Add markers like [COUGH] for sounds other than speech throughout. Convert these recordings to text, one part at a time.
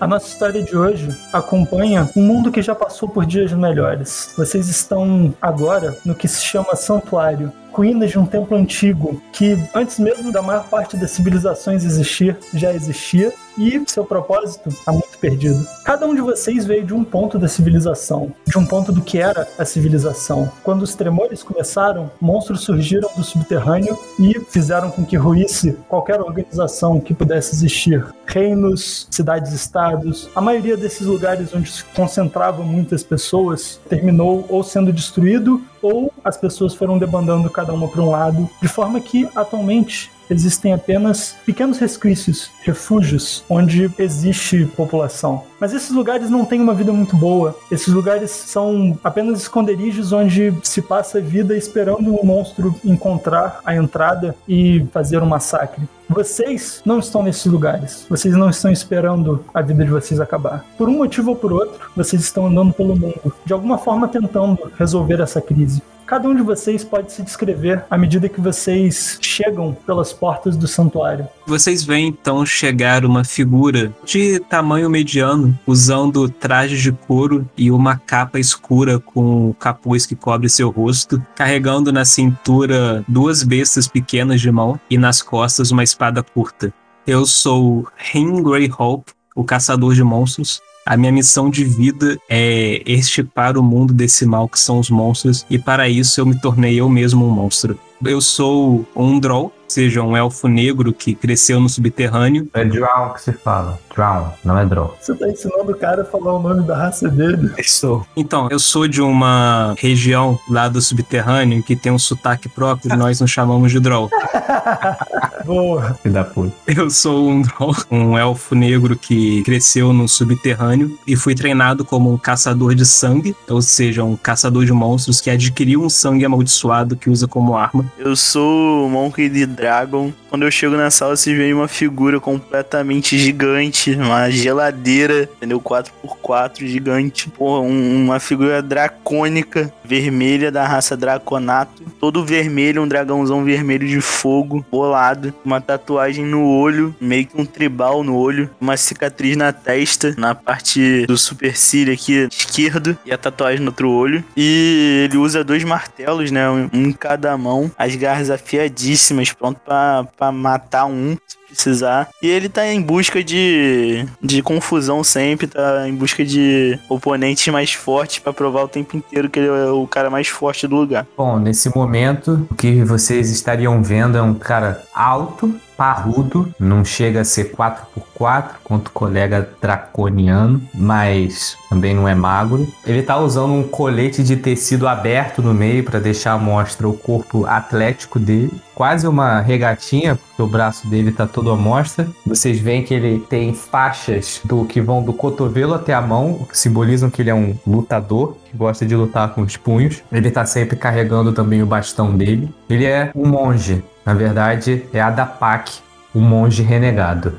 A nossa história de hoje acompanha um mundo que já passou por dias melhores. Vocês estão agora no que se chama Santuário, ruínas de um templo antigo que, antes mesmo da maior parte das civilizações existir, já existia e seu propósito está muito perdido. Cada um de vocês veio de um ponto da civilização, de um ponto do que era a civilização. Quando os tremores começaram, monstros surgiram do subterrâneo e fizeram com que ruísse qualquer organização que pudesse existir. Reinos, cidades-estados, a maioria desses lugares onde se concentravam muitas pessoas terminou ou sendo destruído ou as pessoas foram debandando cada uma para um lado, de forma que atualmente existem apenas pequenos resquícios, refúgios, onde existe população. Mas esses lugares não têm uma vida muito boa. Esses lugares são apenas esconderijos onde se passa a vida esperando um monstro encontrar a entrada e fazer um massacre. Vocês não estão nesses lugares. Vocês não estão esperando a vida de vocês acabar. Por um motivo ou por outro, vocês estão andando pelo mundo, de alguma forma tentando resolver essa crise. Cada um de vocês pode se descrever à medida que vocês chegam pelas portas do santuário. Vocês veem então chegar uma figura de tamanho mediano, usando trajes de couro e uma capa escura com capuz que cobre seu rosto, carregando na cintura duas bestas pequenas de mão e nas costas uma espada curta. Eu sou Hen Greyhawk, o caçador de monstros, a minha missão de vida é estipar o mundo desse mal que são os monstros, e para isso eu me tornei eu mesmo um monstro. Eu sou um Droll, seja um elfo negro que cresceu no subterrâneo. É Drow que se fala. Drow, não é Drow. Você tá ensinando o cara a falar o nome da raça dele? Eu sou. Então, eu sou de uma região lá do subterrâneo que tem um sotaque próprio, nós nos chamamos de Drow. [LAUGHS] Boa. Que da puta. Eu sou um Drow, um elfo negro que cresceu no subterrâneo e fui treinado como um caçador de sangue, ou seja, um caçador de monstros que adquiriu um sangue amaldiçoado que usa como arma. Eu sou o Monkey de Dragon. Quando eu chego na sala, vocês veem uma figura completamente gigante, uma geladeira, entendeu? 4x4 gigante. Porra, um- uma figura dracônica, vermelha da raça Draconato. Todo vermelho, um dragãozão vermelho de fogo, bolado. Uma tatuagem no olho, meio que um tribal no olho. Uma cicatriz na testa, na parte do supercílio aqui esquerdo. E a tatuagem no outro olho. E ele usa dois martelos, né? Um em cada mão. As garras afiadíssimas, pronto pra matar um. se Precisar. E ele tá em busca de, de confusão sempre, tá em busca de oponentes mais fortes pra provar o tempo inteiro que ele é o cara mais forte do lugar. Bom, nesse momento, o que vocês estariam vendo é um cara alto, parrudo, não chega a ser 4x4, quanto o colega draconiano, mas também não é magro. Ele tá usando um colete de tecido aberto no meio para deixar à mostra o corpo atlético dele. Quase uma regatinha, porque o braço dele tá todo à mostra. Vocês veem que ele tem faixas do que vão do cotovelo até a mão, que simbolizam que ele é um lutador, que gosta de lutar com os punhos. Ele tá sempre carregando também o bastão dele. Ele é um monge, na verdade, é Adapak, o monge renegado.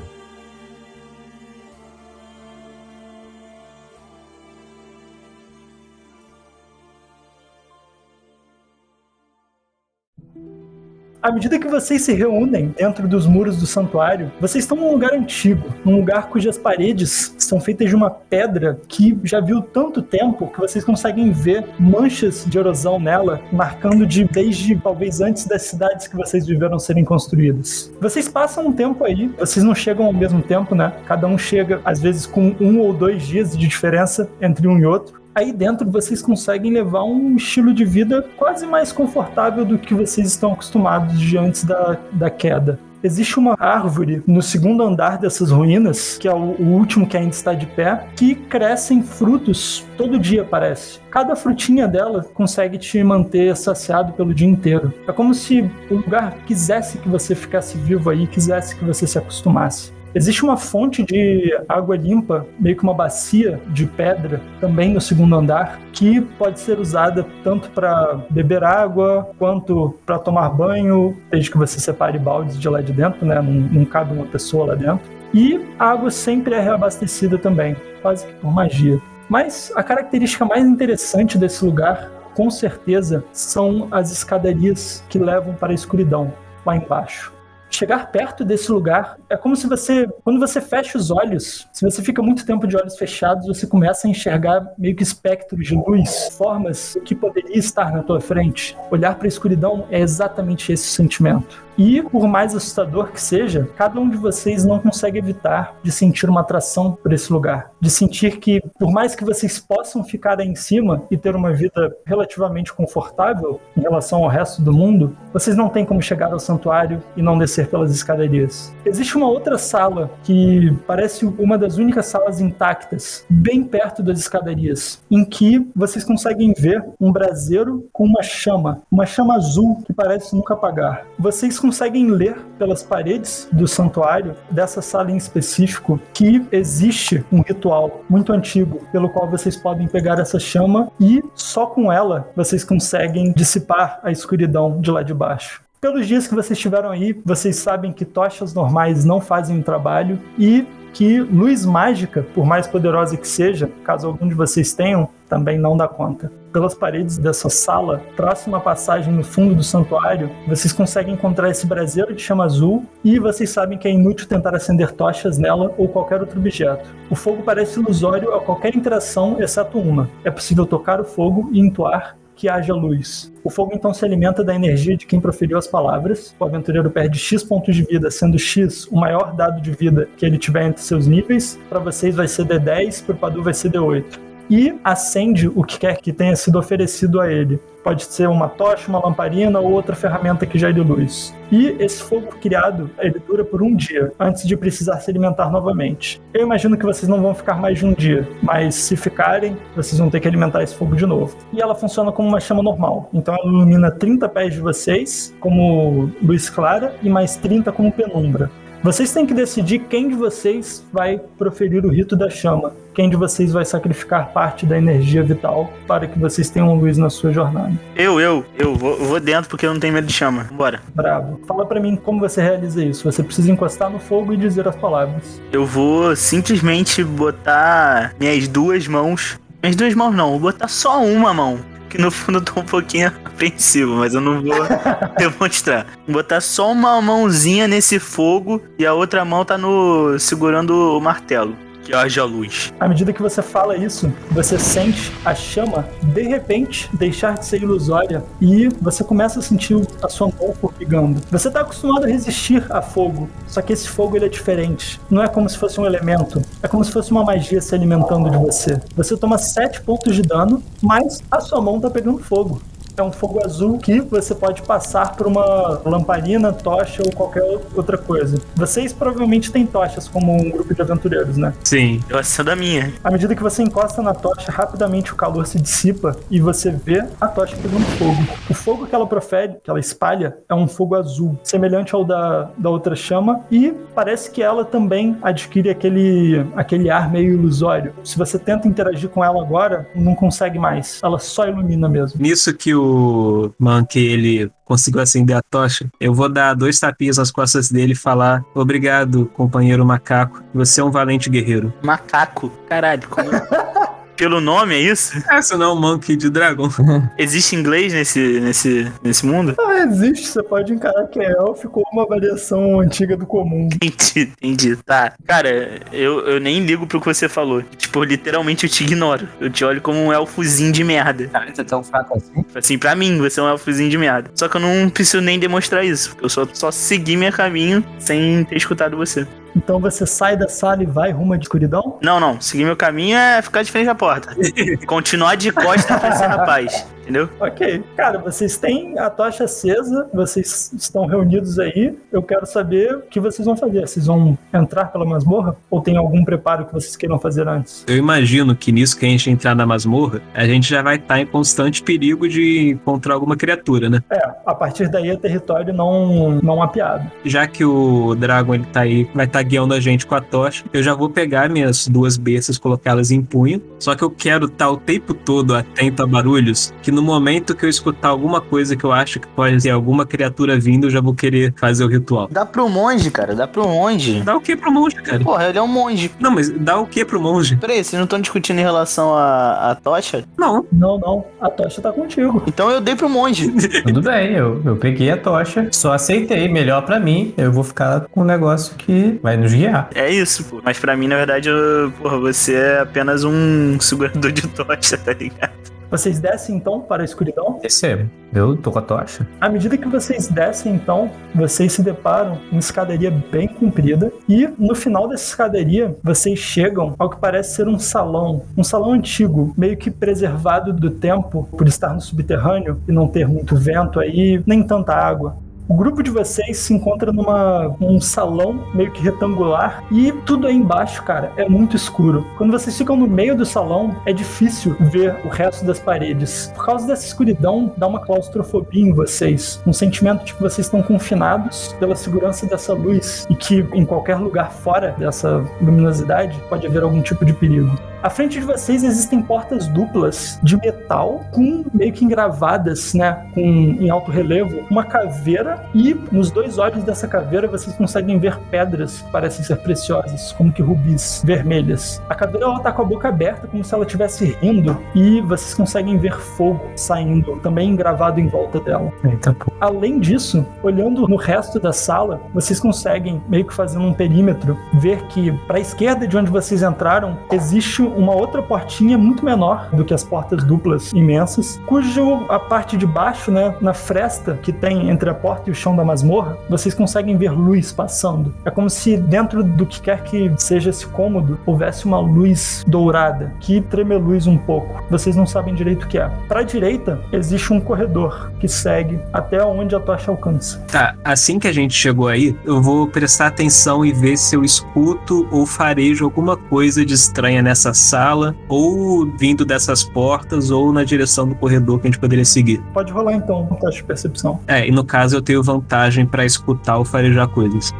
À medida que vocês se reúnem dentro dos muros do santuário, vocês estão num lugar antigo, num lugar cujas paredes são feitas de uma pedra que já viu tanto tempo que vocês conseguem ver manchas de erosão nela, marcando de desde talvez antes das cidades que vocês viveram serem construídas. Vocês passam um tempo aí, vocês não chegam ao mesmo tempo, né? Cada um chega às vezes com um ou dois dias de diferença entre um e outro. Aí dentro vocês conseguem levar um estilo de vida quase mais confortável do que vocês estão acostumados de antes da, da queda. Existe uma árvore no segundo andar dessas ruínas, que é o, último que ainda está de pé, que crescem frutos todo dia, parece. Cada frutinha dela consegue te manter saciado pelo dia inteiro. É como se o lugar quisesse que você ficasse vivo aí, quisesse que você se acostumasse. Existe uma fonte de água limpa, meio que uma bacia de pedra, também no segundo andar, que pode ser usada tanto para beber água quanto para tomar banho, desde que você separe baldes de lá de dentro, né? Não, não cabe uma pessoa lá dentro. E a água sempre é reabastecida também, quase que por magia. Mas a característica mais interessante desse lugar, com certeza, são as escadarias que levam para a escuridão lá embaixo chegar perto desse lugar é como se você, quando você fecha os olhos, se você fica muito tempo de olhos fechados, você começa a enxergar meio que espectros de luz, formas que poderia estar na tua frente. Olhar para a escuridão é exatamente esse sentimento. E, por mais assustador que seja, cada um de vocês não consegue evitar de sentir uma atração por esse lugar. De sentir que, por mais que vocês possam ficar aí em cima e ter uma vida relativamente confortável em relação ao resto do mundo, vocês não têm como chegar ao santuário e não descer pelas escadarias. Existe uma outra sala que parece uma das únicas salas intactas, bem perto das escadarias, em que vocês conseguem ver um braseiro com uma chama, uma chama azul que parece nunca apagar. Vocês conseguem ler pelas paredes do santuário, dessa sala em específico, que existe um ritual muito antigo pelo qual vocês podem pegar essa chama e só com ela vocês conseguem dissipar a escuridão de lá de baixo. Pelos dias que vocês estiveram aí, vocês sabem que tochas normais não fazem o trabalho e que luz mágica, por mais poderosa que seja, caso algum de vocês tenham, também não dá conta. Pelas paredes dessa sala, próxima passagem no fundo do santuário, vocês conseguem encontrar esse braseiro de chama azul e vocês sabem que é inútil tentar acender tochas nela ou qualquer outro objeto. O fogo parece ilusório a qualquer interação, exceto uma. É possível tocar o fogo e entoar que haja luz. O fogo então se alimenta da energia de quem proferiu as palavras. O aventureiro perde X pontos de vida, sendo X o maior dado de vida que ele tiver entre seus níveis. Para vocês vai ser D10, para o Padu vai ser D8 e acende o que quer que tenha sido oferecido a ele. Pode ser uma tocha, uma lamparina ou outra ferramenta que gere luz. E esse fogo criado, ele dura por um dia, antes de precisar se alimentar novamente. Eu imagino que vocês não vão ficar mais de um dia, mas se ficarem, vocês vão ter que alimentar esse fogo de novo. E ela funciona como uma chama normal. Então ela ilumina 30 pés de vocês, como luz clara, e mais 30 como penumbra. Vocês têm que decidir quem de vocês vai proferir o rito da chama. Quem de vocês vai sacrificar parte da energia vital para que vocês tenham luz na sua jornada. Eu, eu, eu vou, vou dentro porque eu não tenho medo de chama. Bora. Bravo. Fala para mim como você realiza isso. Você precisa encostar no fogo e dizer as palavras. Eu vou simplesmente botar minhas duas mãos. Minhas duas mãos não, vou botar só uma mão que no fundo eu tô um pouquinho apreensivo, mas eu não vou [LAUGHS] demonstrar. Vou botar só uma mãozinha nesse fogo e a outra mão tá no segurando o martelo que haja luz. À medida que você fala isso, você sente a chama de repente deixar de ser ilusória e você começa a sentir a sua mão formigando. Você está acostumado a resistir a fogo, só que esse fogo ele é diferente. Não é como se fosse um elemento, é como se fosse uma magia se alimentando de você. Você toma 7 pontos de dano, mas a sua mão está pegando fogo é um fogo azul que você pode passar por uma lamparina, tocha ou qualquer outra coisa. Vocês provavelmente têm tochas como um grupo de aventureiros, né? Sim, eu acendo a minha. À medida que você encosta na tocha, rapidamente o calor se dissipa e você vê a tocha pegando fogo. O fogo que ela profere, que ela espalha, é um fogo azul, semelhante ao da, da outra chama, e parece que ela também adquire aquele, aquele ar meio ilusório. Se você tenta interagir com ela agora, não consegue mais. Ela só ilumina mesmo. Nisso que o o Monkey ele conseguiu acender a tocha, eu vou dar dois tapinhas nas costas dele e falar: Obrigado, companheiro macaco. Você é um valente guerreiro. Macaco? Caralho, como. [LAUGHS] Pelo nome, é isso? Essa não é um monkey de dragão. [LAUGHS] Existe inglês nesse, nesse, nesse mundo? Ah, existe. Você pode encarar que é élfico ou uma variação antiga do comum. Entendi, entendi. Tá. Cara, eu, eu nem ligo pro que você falou. Tipo, literalmente eu te ignoro. Eu te olho como um elfozinho de merda. Cara, você é tão fraco assim? Assim, pra mim, você é um elfozinho de merda. Só que eu não preciso nem demonstrar isso. Eu só, só segui meu caminho sem ter escutado você. Então você sai da sala e vai rumo à escuridão? Não, não. Seguir meu caminho é ficar de frente à porta. [LAUGHS] Continuar de costas pra esse rapaz. Entendeu? Ok. Cara, vocês têm a tocha acesa, vocês estão reunidos aí. Eu quero saber o que vocês vão fazer. Vocês vão entrar pela masmorra? Ou tem algum preparo que vocês queiram fazer antes? Eu imagino que nisso que a gente entrar na masmorra, a gente já vai estar em constante perigo de encontrar alguma criatura, né? É, a partir daí é território não, não mapeado. Já que o Dragon ele tá aí, vai estar guiando a gente com a tocha, eu já vou pegar minhas duas bestas, colocá-las em punho. Só que eu quero estar o tempo todo atento a barulhos que no no momento que eu escutar alguma coisa que eu acho que pode ter alguma criatura vindo, eu já vou querer fazer o ritual. Dá pro monge, cara, dá pro monge. Dá o que pro monge, cara? Porra, ele é um monge. Não, mas dá o que pro monge? Peraí, vocês não estão discutindo em relação à, à tocha? Não. Não, não. A tocha tá contigo. Então eu dei pro monge. [LAUGHS] Tudo bem, eu, eu peguei a tocha, só aceitei, melhor pra mim. Eu vou ficar com um negócio que vai nos guiar. É isso, pô. Mas pra mim, na verdade, eu, porra, você é apenas um [LAUGHS] segurador de tocha, tá ligado? Vocês descem então para a escuridão. Recebo. Eu tô com a tocha. À medida que vocês descem, então, vocês se deparam em uma escadaria bem comprida. E no final dessa escadaria, vocês chegam ao que parece ser um salão. Um salão antigo, meio que preservado do tempo por estar no subterrâneo e não ter muito vento aí, nem tanta água. O grupo de vocês se encontra numa um salão meio que retangular e tudo aí embaixo, cara, é muito escuro. Quando vocês ficam no meio do salão, é difícil ver o resto das paredes. Por causa dessa escuridão, dá uma claustrofobia em vocês, um sentimento de que vocês estão confinados pela segurança dessa luz e que em qualquer lugar fora dessa luminosidade pode haver algum tipo de perigo. À frente de vocês existem portas duplas de metal com meio que engravadas, né, com em alto relevo, uma caveira e nos dois olhos dessa caveira vocês conseguem ver pedras que parecem ser preciosas, como que rubis vermelhas. A caveira ela tá com a boca aberta como se ela estivesse rindo e vocês conseguem ver fogo saindo, também engravado em volta dela. Eita. Além disso, olhando no resto da sala, vocês conseguem, meio que fazendo um perímetro, ver que para a esquerda de onde vocês entraram existe uma outra portinha muito menor do que as portas duplas imensas, cujo a parte de baixo, né, na fresta que tem entre a porta e o chão da masmorra, vocês conseguem ver luz passando. É como se dentro do que quer que seja esse cômodo houvesse uma luz dourada que tremeluz um pouco. Vocês não sabem direito o que é. Para a direita existe um corredor que segue até onde a tocha alcança. Tá, assim que a gente chegou aí, eu vou prestar atenção e ver se eu escuto ou farejo alguma coisa de estranha nessa sala, ou vindo dessas portas, ou na direção do corredor que a gente poderia seguir. Pode rolar então um teste de percepção. É, e no caso eu tenho vantagem pra escutar ou farejar coisas.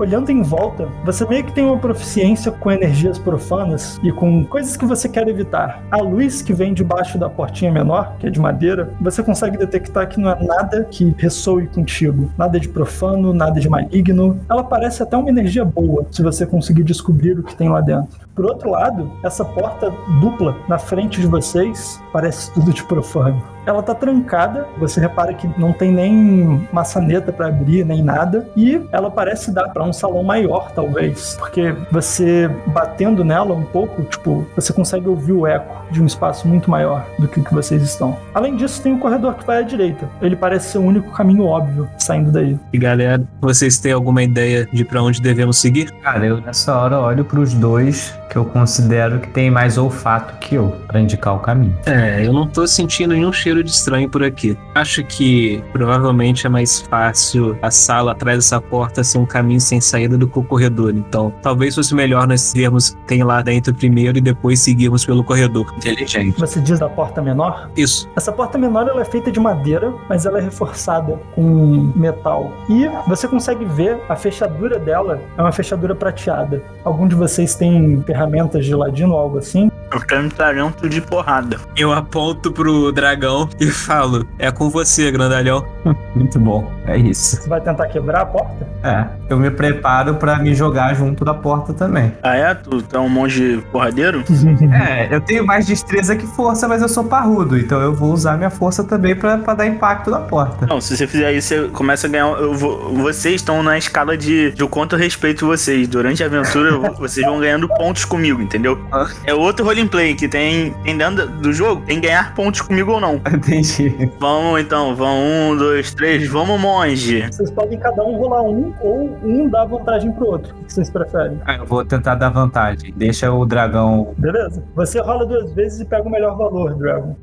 olhando em volta, você meio que tem uma proficiência com energias profanas e com coisas que você quer evitar. A luz que vem debaixo da portinha menor, que é de madeira, você consegue detectar que não é nada que ressoe contigo. Nada de profano, nada de maligno. Ela parece até uma energia boa, se você conseguir descobrir o que tem lá dentro. Por outro lado, essa porta dupla na frente de vocês parece tudo de profano. Ela tá trancada, você repara que não tem nem maçaneta para abrir, nem nada, e ela parece dar para um salão maior, talvez, porque você batendo nela um pouco, tipo, você consegue ouvir o eco de um espaço muito maior do que o que vocês estão. Além disso, tem um corredor que vai à direita. Ele parece ser o único caminho óbvio saindo daí. E galera, vocês têm alguma ideia de pra onde devemos seguir? Cara, eu nessa hora olho pros dois que eu considero que tem mais olfato que eu, pra indicar o caminho. É, eu não tô sentindo nenhum cheiro de estranho por aqui. Acho que provavelmente é mais fácil a sala atrás dessa porta ser um caminho sem saída do que o corredor. Então, talvez fosse melhor nós vermos quem lá dentro primeiro e depois seguirmos pelo corredor. Inteligente. Você diz da porta menor? Isso. Essa porta menor ela é feita de madeira, mas ela é reforçada com metal. E você consegue ver a fechadura dela é uma fechadura prateada. Algum de vocês tem ferramentas de ladino ou algo assim? Eu quero um talento de porrada. Eu aponto pro dragão e falo: É com você, grandalhão. [LAUGHS] Muito bom, é isso. Você vai tentar quebrar a porta? É, eu me preparo pra me jogar junto da porta também. Ah, é? Tu, é um monge porradeiro? [LAUGHS] É, eu tenho mais destreza que força, mas eu sou parrudo, então eu vou usar minha força também pra, pra dar impacto na porta. Não, se você fizer isso, você começa a ganhar. Eu vou, vocês estão na escala de, de o quanto eu respeito vocês. Durante a aventura, [LAUGHS] vocês vão ganhando pontos comigo, entendeu? É outro roleplay que tem, tem dentro do jogo, tem ganhar pontos comigo ou não. [LAUGHS] Entendi. Vamos então, vamos um, dois, três, vamos monge. Vocês podem cada um rolar um ou um dar vantagem pro outro. O que vocês preferem? Ah, eu vou tentar dar vantagem. Deixa o dragão. Beleza? Você rola duas vezes e pega o melhor valor, Dragon.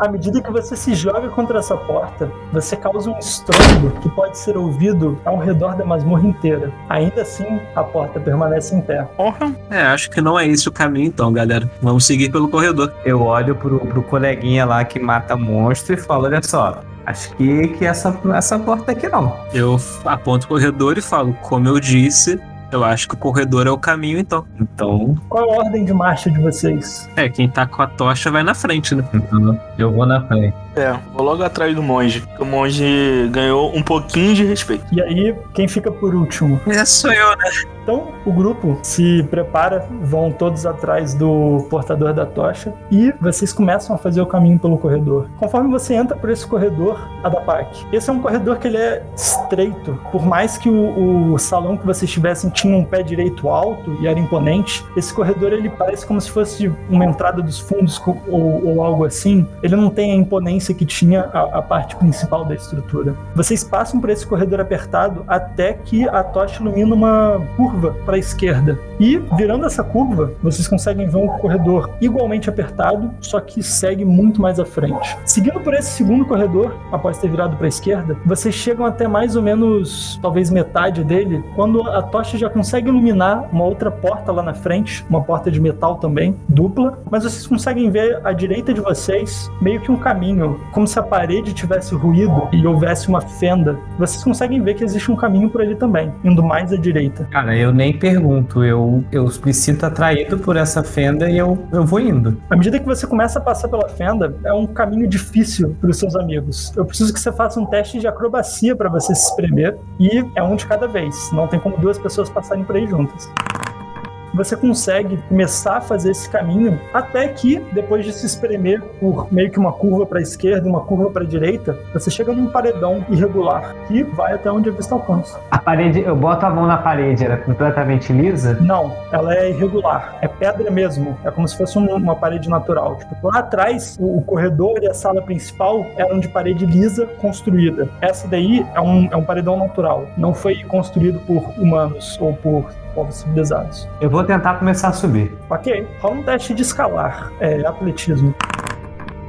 À medida que você se joga contra essa porta, você causa um estrondo que pode ser ouvido ao redor da masmorra inteira. Ainda assim, a porta permanece em pé. Porra. É, acho que não é esse o caminho, então, galera. Vamos seguir pelo corredor. Eu olho pro, pro coleguinha lá que mata monstro e falo: olha só, acho que, que essa, essa porta aqui não. Eu aponto o corredor e falo: Como eu disse, eu acho que o corredor é o caminho, então. Então, Qual a ordem de marcha de vocês? É, quem tá com a tocha vai na frente, né? então Eu vou na frente. É, vou logo atrás do monge. O monge ganhou um pouquinho de respeito. E aí, quem fica por último? Essa sou eu, né? Então, o grupo se prepara, vão todos atrás do portador da tocha e vocês começam a fazer o caminho pelo corredor. Conforme você entra por esse corredor, Adapak, esse é um corredor que ele é estreito. Por mais que o, o salão que vocês tivessem tinha um pé direito alto e era imponente, esse corredor ele parece como se fosse uma entrada dos fundos ou, ou algo assim. Ele não tem a imponência que tinha a, a parte principal da estrutura. Vocês passam por esse corredor apertado até que a tocha ilumina uma curva para a esquerda. E, virando essa curva, vocês conseguem ver um corredor igualmente apertado, só que segue muito mais à frente. Seguindo por esse segundo corredor, após ter virado para a esquerda, vocês chegam até mais ou menos, talvez metade dele, quando a tocha já consegue iluminar uma outra porta lá na frente, uma porta de metal também, dupla, mas vocês conseguem ver à direita de vocês meio que um caminho, como se a parede tivesse ruído e houvesse uma fenda. Vocês conseguem ver que existe um caminho por ali também, indo mais à direita. Cara, eu nem pergunto. Eu, eu me sinto atraído por essa fenda e eu, eu vou indo. À medida que você começa a passar pela fenda, é um caminho difícil para os seus amigos. Eu preciso que você faça um teste de acrobacia para você se espremer e é um de cada vez. Não tem como duas pessoas passarem por aí juntas. Você consegue começar a fazer esse caminho até que, depois de se espremer por meio que uma curva para a esquerda e uma curva para a direita, você chega num paredão irregular que vai até onde a vista alcança. A parede, eu boto a mão na parede, era completamente lisa? Não, ela é irregular. É pedra mesmo. É como se fosse um- uma parede natural. Tipo, lá atrás, o, o corredor e a sala principal eram de parede lisa construída. Essa daí é um, é um paredão natural. Não foi construído por humanos ou por povos civilizados. Eu vou tentar começar a subir. Ok, rola um teste de escalar. É atletismo.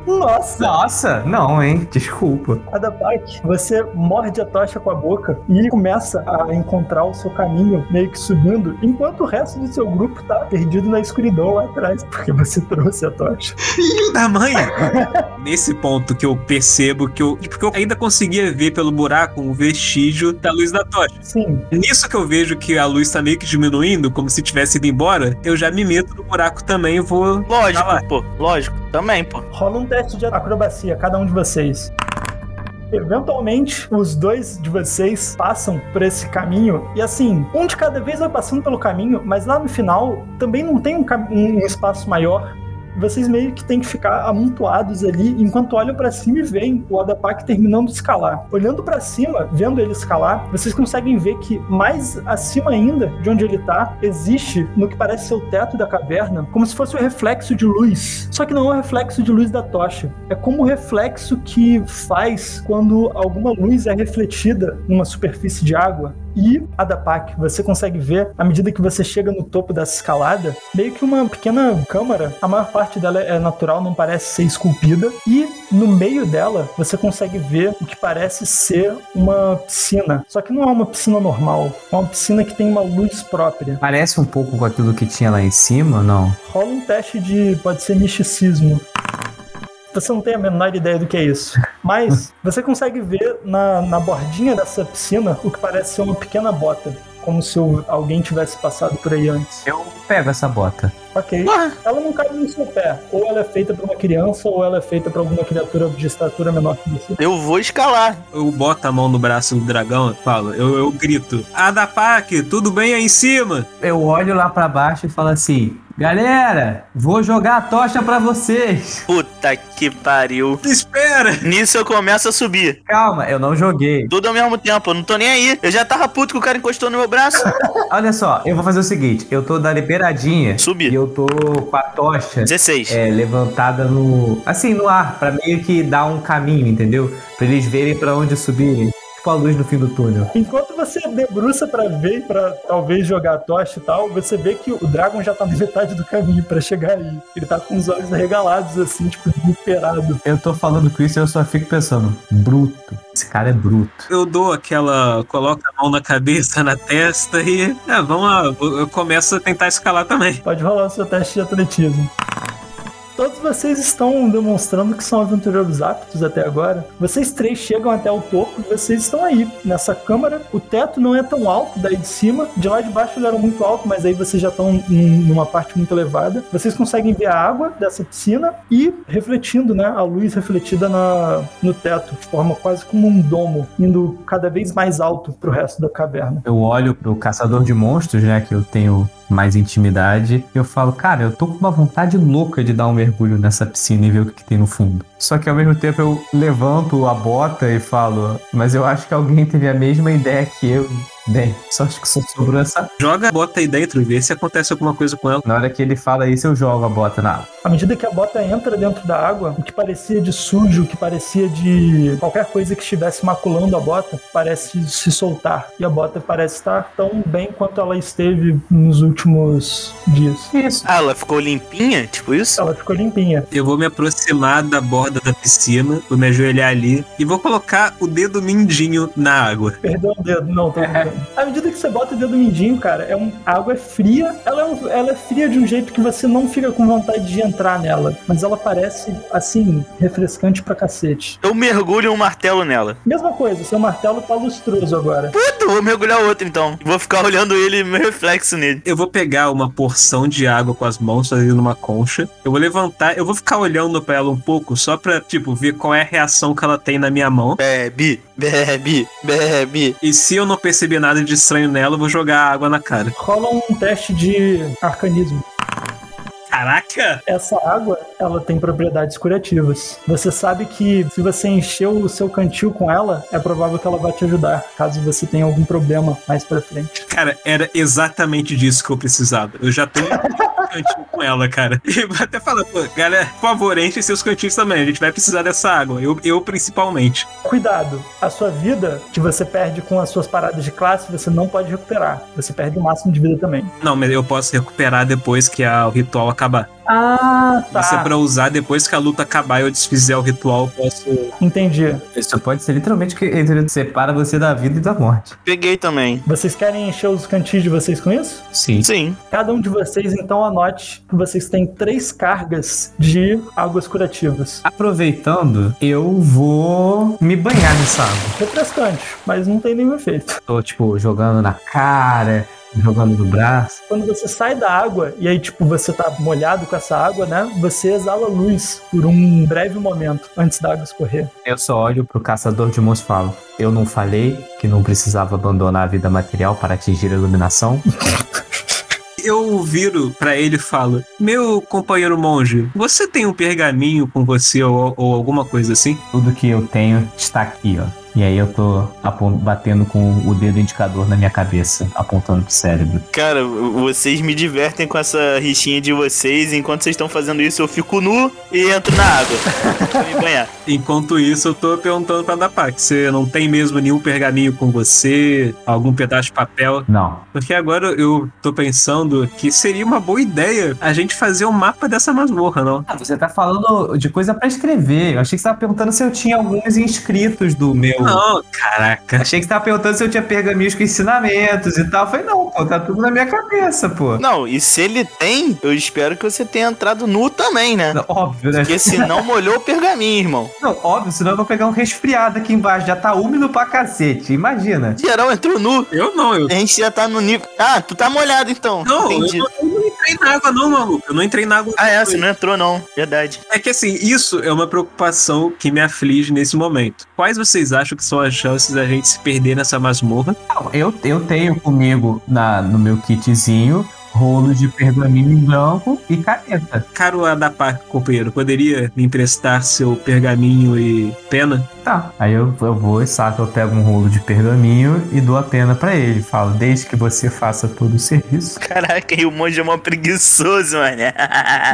Nossa! Nossa, não, hein? Desculpa. Adapak, você morde a tocha com a boca e começa a encontrar o seu caminho meio que subindo, enquanto o resto do seu grupo tá perdido na escuridão lá atrás, porque você [LAUGHS] trouxe a tocha. Filho da mãe! [LAUGHS] Nesse ponto que eu percebo que eu. Porque eu ainda conseguia ver pelo buraco o vestígio da luz da tocha. Sim, Nisso que eu vejo que a luz tá meio que diminuindo, como se tivesse ido embora, eu já me meto no buraco também e vou. Lógico, lá. pô. Lógico. Também, pô. rola um teste de acrobacia, cada um de vocês. Eventualmente, os dois de vocês passam por esse caminho e assim, um de cada vez vai passando pelo caminho, mas lá no final também não tem um, um espaço maior. Vocês meio que têm que ficar amontoados ali enquanto olham pra cima e veem o Adapak terminando de escalar. Olhando pra cima, vendo ele escalar, vocês conseguem ver que mais acima ainda de onde ele tá, existe no que parece ser o teto da caverna, como se fosse o reflexo de luz. Só que não é o reflexo de luz da tocha. É como o reflexo que faz quando alguma luz é refletida numa superfície de água. E a da PAC, você consegue ver, à medida que você chega no topo dessa escalada, meio que uma pequena câmara. A maior parte dela é natural, não parece ser esculpida. E no meio dela, você consegue ver o que parece ser uma piscina. Só que não é uma piscina normal, é uma piscina que tem uma luz própria. Parece um pouco com aquilo que tinha lá em cima, não? Rola um teste de, pode ser misticismo. Você não tem a menor ideia do que é isso. Mas você consegue ver na, na bordinha dessa piscina o que parece ser uma pequena bota. Como se alguém tivesse passado por aí antes. Eu pego essa bota. Ok. Porra. Ela não cabe no seu pé. Ou ela é feita para uma criança, ou ela é feita para alguma criatura de estatura menor que você. Eu vou escalar. Eu boto a mão no braço do dragão e falo, eu, eu grito, Adapak, tudo bem aí em cima? Eu olho lá pra baixo e falo assim: Galera, vou jogar a tocha pra vocês. Puta que pariu. Espera! Nisso eu começo a subir. Calma, eu não joguei. Tudo ao mesmo tempo, eu não tô nem aí. Eu já tava puto que o cara encostou no meu braço. [LAUGHS] Olha só, eu vou fazer o seguinte: eu tô da beiradinha Subi. e eu tô com a tocha 16. é, levantada no. Assim, no ar, pra meio que dar um caminho, entendeu? Pra eles verem pra onde subirem. Tipo a luz no fim do túnel. Enquanto você debruça pra ver, pra talvez jogar a tocha e tal, você vê que o Dragon já tá na [LAUGHS] metade do caminho pra chegar aí. Ele tá com os olhos arregalados, assim, tipo, desesperado. Eu tô falando com isso e eu só fico pensando: bruto. Esse cara é bruto. Eu dou aquela. coloco a mão na cabeça, na testa e. É, vamos lá, eu eu começo a tentar escalar também. Pode rolar o seu teste de atletismo. Todos vocês estão demonstrando que são aventureiros aptos até agora. Vocês três chegam até o topo e vocês estão aí, nessa câmara. O teto não é tão alto daí de cima. De lá de baixo ele era muito alto, mas aí vocês já estão em uma parte muito elevada. Vocês conseguem ver a água dessa piscina e refletindo, né? A luz refletida na, no teto, de forma quase como um domo, indo cada vez mais alto pro resto da caverna. Eu olho pro caçador de monstros, né? Que eu tenho mais intimidade. Eu falo, cara, eu tô com uma vontade louca de dar um mergulho nessa piscina e ver o que, que tem no fundo. Só que ao mesmo tempo eu levanto a bota e falo, mas eu acho que alguém teve a mesma ideia que eu. Bem, só acho que só sobrou essa. Joga a bota aí dentro e vê se acontece alguma coisa com ela. Na hora que ele fala isso, eu jogo a bota na água. À medida que a bota entra dentro da água, o que parecia de sujo, o que parecia de qualquer coisa que estivesse maculando a bota, parece se soltar. E a bota parece estar tão bem quanto ela esteve nos últimos dias. Isso. Ah, ela ficou limpinha? Tipo isso? Ela ficou limpinha. Eu vou me aproximar da borda da piscina, vou me ajoelhar ali e vou colocar o dedo mindinho na água. Perdão o dedo, não, tô À medida que você bota o dedo mindinho, cara, é um, a água é fria. Ela é, um- ela é fria de um jeito que você não fica com vontade de entrar nela. Mas ela parece, assim, refrescante pra cacete. Eu mergulho um martelo nela. Mesma coisa, seu martelo tá lustroso agora. Vou mergulhar outro então. Vou ficar olhando ele e meu reflexo nele. Eu vou pegar uma porção de água com as mãos, fazendo uma concha. Eu vou levantar, eu vou ficar olhando pra ela um pouco, só pra, tipo, ver qual é a reação que ela tem na minha mão. Bebe, bebe, bebe. E se eu não perceber nada de estranho nela, eu vou jogar água na cara. Rola um teste de arcanismo. Caraca! Essa água, ela tem propriedades curativas. Você sabe que se você encher o seu cantil com ela, é provável que ela vai te ajudar, caso você tenha algum problema mais pra frente. Cara, era exatamente disso que eu precisava. Eu já tenho [LAUGHS] cantinho com ela, cara. [LAUGHS] E até falar, pô, galera, por favor, enche seus cantinhos também. A gente vai precisar dessa água. Eu, eu principalmente. Cuidado, a sua vida que você perde com as suas paradas de classe, você não pode recuperar. Você perde o máximo de vida também. Não, mas eu posso recuperar depois que a- o ritual acabar. Ah, Isso é pra usar depois que a luta acabar e eu desfizer o ritual, eu posso. Entendi. Isso pode ser literalmente que ele separa você da vida e da morte. Peguei também. Vocês querem encher os cantis de vocês com isso? Sim. Sim. Cada um de vocês, então, anote que vocês têm três cargas de águas curativas. Aproveitando, eu vou me banhar nessa água. Refrescante, mas não tem nenhum efeito. Tô, tipo, jogando na cara, jogando no braço. Quando você sai da água e aí, tipo, você tá molhado com essa água, né? Você exala luz por um breve momento antes da água escorrer. Eu só olho pro caçador de monstros e falo: Eu não falei que não precisava abandonar a vida material para atingir a iluminação? [LAUGHS] Eu viro pra ele e falo: Meu companheiro monge, você tem um pergaminho com você ou, ou alguma coisa assim? Tudo que eu tenho está aqui, ó. E aí eu tô batendo com o dedo indicador na minha cabeça, apontando pro cérebro. Cara, vocês me divertem com essa rixinha de vocês. Enquanto vocês estão fazendo isso, eu fico nu e entro na água [LAUGHS] pra me banhar. Enquanto isso, eu tô perguntando pra Dapak: Você não tem mesmo nenhum pergaminho com você? Algum pedaço de papel? Não. Porque agora eu tô pensando que seria uma boa ideia a gente fazer um mapa dessa masmorra, não? Ah, você tá falando de coisa pra escrever. Eu achei que você tava perguntando se eu tinha alguns inscritos do meu. Não, caraca. Achei que você tava perguntando se eu tinha pergaminhos com ensinamentos e tal. Eu falei, não, pô, tá tudo na minha cabeça, pô. Não, e se ele tem, eu espero que você tenha entrado nu também, né? Não, óbvio, né? Porque senão molhou o pergaminho, irmão. [LAUGHS] Não, óbvio, senão eu vou pegar um resfriado aqui embaixo. Já tá úmido pra cacete, imagina. Geral entrou nu. Eu não, eu. A gente já tá no nível. Ah, tu tá molhado então. Não, Entendi. eu não entrei na água, não, maluco. Eu não entrei na água. Ah, é, você não entrou não. Verdade. É que assim, isso é uma preocupação que me aflige nesse momento. Quais vocês acham que são as chances da gente se perder nessa masmorra? Não, eu, eu tenho comigo na, no meu kitzinho rolo de pergaminho em branco e caneta. Caro Adapak, companheiro, poderia me emprestar seu pergaminho e pena? Tá. Aí eu, eu vou e saco, eu pego um rolo de pergaminho e dou a pena pra ele. Falo, desde que você faça todo o serviço. Caraca, e o monge é mó preguiçoso, mano.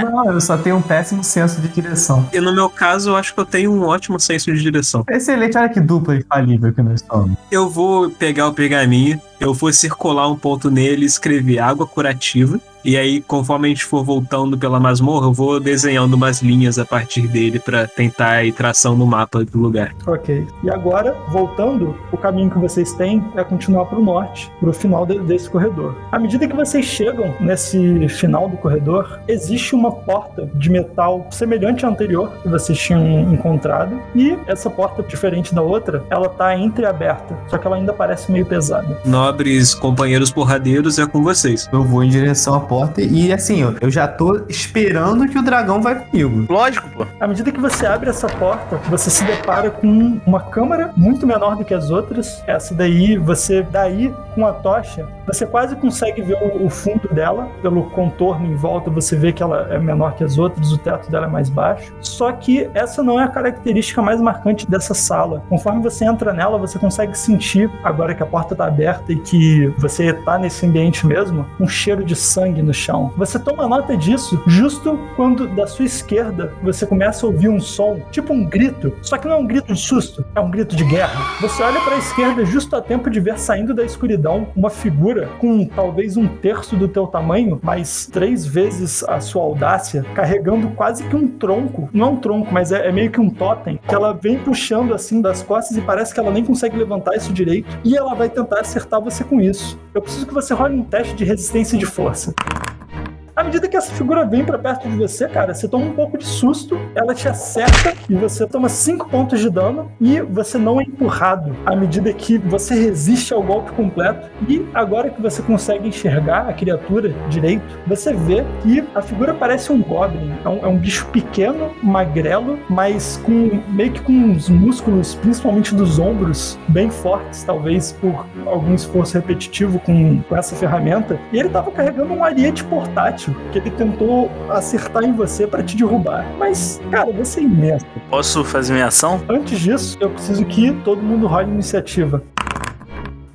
[LAUGHS] Não, eu só tenho um péssimo senso de direção. E no meu caso, eu acho que eu tenho um ótimo senso de direção. Excelente, olha que dupla infalível que nós somos. Eu vou pegar o pergaminho, eu vou circular um ponto nele e escrever água curativa. E aí, conforme a gente for voltando pela masmorra, eu vou desenhando umas linhas a partir dele para tentar ir tração no mapa do lugar. Ok. E agora, voltando, o caminho que vocês têm é continuar para o norte, para o final de, desse corredor. À medida que vocês chegam nesse final do corredor, existe uma porta de metal semelhante à anterior que vocês tinham encontrado. E essa porta, diferente da outra, ela tá entreaberta, só que ela ainda parece meio pesada. Nobres companheiros porradeiros, é com vocês. Eu vou em direção à porta e assim, eu- eu já tô esperando que o dragão vai comigo. Lógico, pô. À medida que você abre essa porta, você se depara com uma câmara muito menor do que as outras. Essa daí, você daí com a tocha, você quase consegue ver o, o fundo dela pelo contorno em volta. Você vê que ela é menor que as outras, o teto dela é mais baixo. Só que essa não é a característica mais marcante dessa sala. Conforme você entra nela, você consegue sentir agora que a porta está aberta e que você está nesse ambiente mesmo, um cheiro de sangue no chão. Você toma nota disso justo quando da sua esquerda você começa a ouvir um som, tipo um grito, só que não é um grito de susto, é um grito de guerra. Você olha para a esquerda justo a tempo de ver saindo da escuridão uma figura com talvez um terço do teu tamanho, mas três vezes a sua audácia, carregando quase que um tronco. Não é um tronco, mas é, é meio que um totem, que ela vem puxando assim das costas e parece que ela nem consegue levantar isso direito. E ela vai tentar acertar você com isso. Eu preciso que você role um teste de resistência de força. Thank you. À medida que essa figura vem pra perto de você, cara, você toma um pouco de susto, ela te acerta e você toma 5 pontos de dano e você não é empurrado à medida que você resiste ao golpe completo. E agora que você consegue enxergar a criatura direito, você vê que a figura parece um goblin. É um, é um bicho pequeno, magrelo, mas com meio que com uns músculos, principalmente dos ombros, bem fortes, talvez por algum esforço repetitivo com, com essa ferramenta. E ele tava carregando um ariete portátil que ele tentou acertar em você para te derrubar. Mas, cara, você é imenso. Posso fazer minha ação? Antes disso, eu preciso que todo mundo role iniciativa.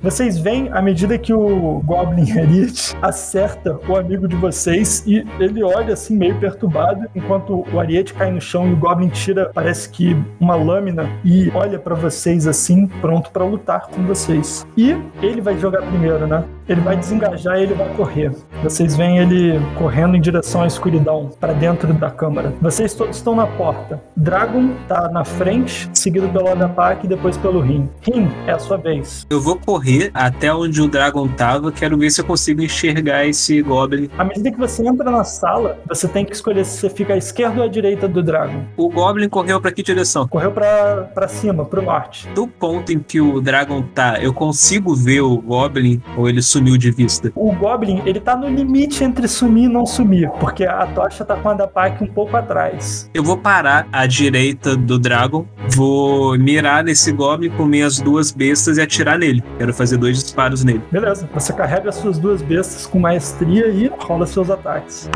Vocês veem à medida que o Goblin [LAUGHS] Ariete acerta o amigo de vocês e ele olha assim meio perturbado enquanto o Ariete cai no chão e o Goblin tira, parece que uma lâmina e olha pra vocês assim, pronto pra lutar com vocês. E ele vai jogar primeiro, né? Ele vai desengajar e ele vai correr. Vocês veem ele correndo em direção à escuridão, pra dentro da câmara. Vocês todos estão na porta. Dragon tá na frente, seguido pelo Agapak e depois pelo Rim. Rim, é a sua vez. Eu vou correr até onde o Dragon tava, quero ver se eu consigo enxergar esse Goblin. À medida que você entra na sala, você tem que escolher se você fica à esquerda ou à direita do Dragon. O Goblin correu pra que direção? Correu pra, pra cima, pro norte. Do ponto em que o Dragon tá, eu consigo ver o Goblin ou ele sumiu de vista? O Goblin, ele tá no limite entre sumir e não sumir, porque a tocha tá com a Dapak um pouco atrás. Eu vou parar à direita do Dragon, vou mirar nesse Goblin com minhas duas bestas e atirar nele. Quero fazer dois disparos nele. Beleza, você carrega as suas duas bestas com maestria e rola seus ataques.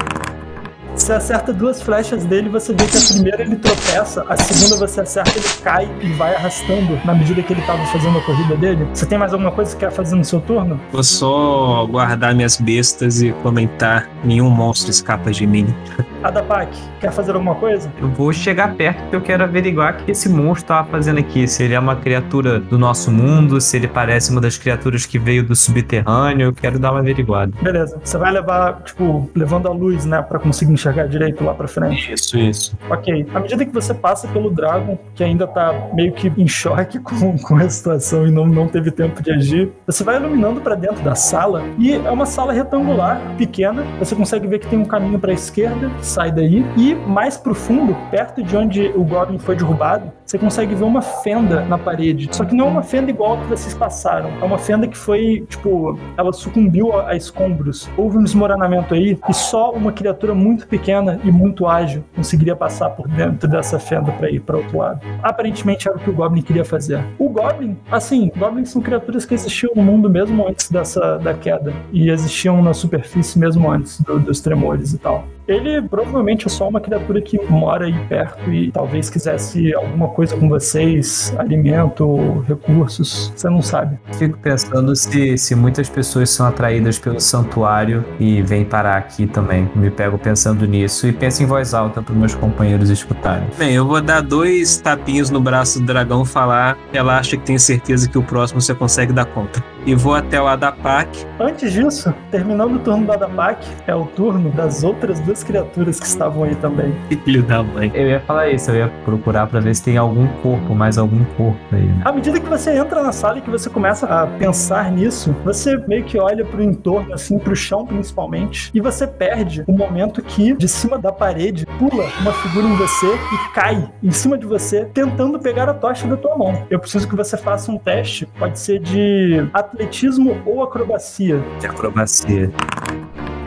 Você acerta duas flechas dele, você vê que a primeira ele tropeça, a segunda você acerta, ele cai e vai arrastando na medida que ele tava fazendo a corrida dele. Você tem mais alguma coisa que quer fazer no seu turno? Vou só guardar minhas bestas e comentar: nenhum monstro escapa de mim. [LAUGHS] Adapak, quer fazer alguma coisa? Eu vou chegar perto porque eu quero averiguar o que esse monstro tava fazendo aqui. Se ele é uma criatura do nosso mundo, se ele parece uma das criaturas que veio do subterrâneo. Eu quero dar uma averiguada. Beleza. Você vai levar, tipo, levando a luz, né, pra conseguir enxergar direito lá pra frente. Isso, isso. Ok. À medida que você passa pelo Dragon, que ainda tá meio que em choque [LAUGHS] com, com a situação e não, não teve tempo de agir, você vai iluminando pra dentro da sala e é uma sala retangular, pequena. Você consegue ver que tem um caminho pra esquerda, sai daí, e mais pro fundo, perto de onde o Goblin foi derrubado, você consegue ver uma fenda na parede. Só que não é uma fenda igual que vocês passaram. É uma fenda que foi, tipo, ela sucumbiu a, a escombros. Houve um desmoronamento aí e só uma criatura muito pequena e muito ágil conseguiria passar por dentro dessa fenda para ir para outro lado. Aparentemente era o que o Goblin queria fazer. O Goblin, assim, Goblins são criaturas que existiam no mundo mesmo antes dessa da queda e existiam na superfície mesmo antes do- dos tremores e tal. Ele provavelmente é só uma criatura que mora aí perto e talvez quisesse alguma coisa com vocês, alimento, recursos, você não sabe. Fico pensando se, se muitas pessoas são atraídas pelo santuário e vêm parar aqui também. Me pego pensando nisso e penso em voz alta para meus companheiros escutarem. Bem, eu vou dar dois tapinhos no braço do dragão e falar: relaxa que tenho certeza que o próximo você consegue dar conta. E vou até o Adapak. Antes disso, terminando o turno do Adapak, é o turno das outras duas criaturas que estavam aí também. Filho da mãe. Eu ia falar isso, eu ia procurar pra ver se tem algum corpo, mais algum corpo aí. né? À medida que você entra na sala e que você começa a pensar nisso, você meio que olha pro entorno, assim, pro chão principalmente, e você perde o momento que de cima da parede pula uma figura em você e cai em cima de você, tentando pegar a tocha da tua mão. Eu preciso que você faça um teste, pode ser de atletismo ou acrobacia. De acrobacia.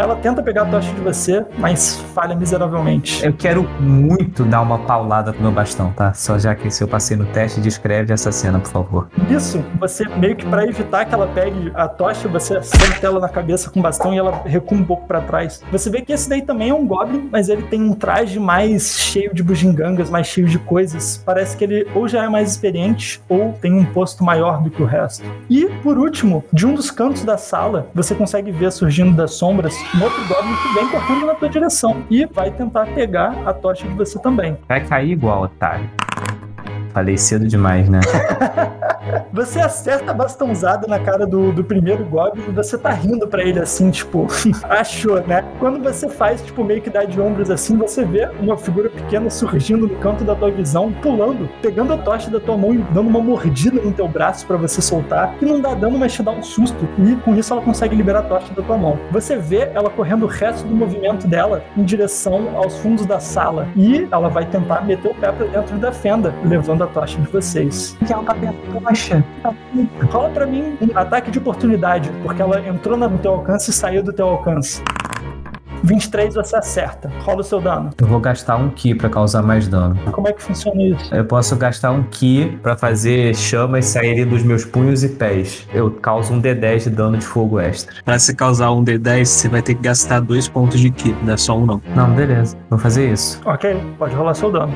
Ela tenta pegar a tocha de você, mas falha miseravelmente. Eu quero muito dar uma paulada com meu bastão, tá? Só já que se eu passei no teste, descreve essa cena, por favor. Isso, você meio que pra evitar que ela pegue a tocha, você senta ela na cabeça com o bastão e ela recua um pouco pra trás. Você vê que esse daí também é um goblin, mas ele tem um traje mais cheio de bugigangas, mais cheio de coisas. Parece que ele ou já é mais experiente ou tem um posto maior do que o resto. E, por último, de um dos cantos da sala, você consegue ver surgindo das sombras um outro goblin que vem correndo na tua direção e vai tentar pegar a tocha de você também. Vai cair igual, otário. Falei cedo demais, né? [LAUGHS] Você acerta a bastãozada na cara do, do primeiro Goblin e você tá rindo pra ele assim, tipo, [LAUGHS] achou, né? Quando você faz, tipo, meio que dá de ombros assim, você vê uma figura pequena surgindo no canto da tua visão, pulando, pegando a tocha da tua mão e dando uma mordida no teu braço pra você soltar, que não dá dano, mas te dá um susto. E com isso ela consegue liberar a tocha da tua mão. Você vê ela correndo o resto do movimento dela em direção aos fundos da sala. E ela vai tentar meter o pé pra dentro da fenda, levando a tocha de vocês. Que ela tá perto tocha. Rola pra mim um ataque de oportunidade, porque ela entrou no teu alcance e saiu do teu alcance. 23 você acerta. Rola o seu dano. Eu vou gastar um Ki pra causar mais dano. Como é que funciona isso? Eu posso gastar um Ki pra fazer chamas saírem dos meus punhos e pés. Eu causo um D10 de dano de fogo extra. Pra se causar um D10, você vai ter que gastar dois pontos de ki, não é só um não. Não, beleza. Vou fazer isso. Ok, pode rolar seu dano.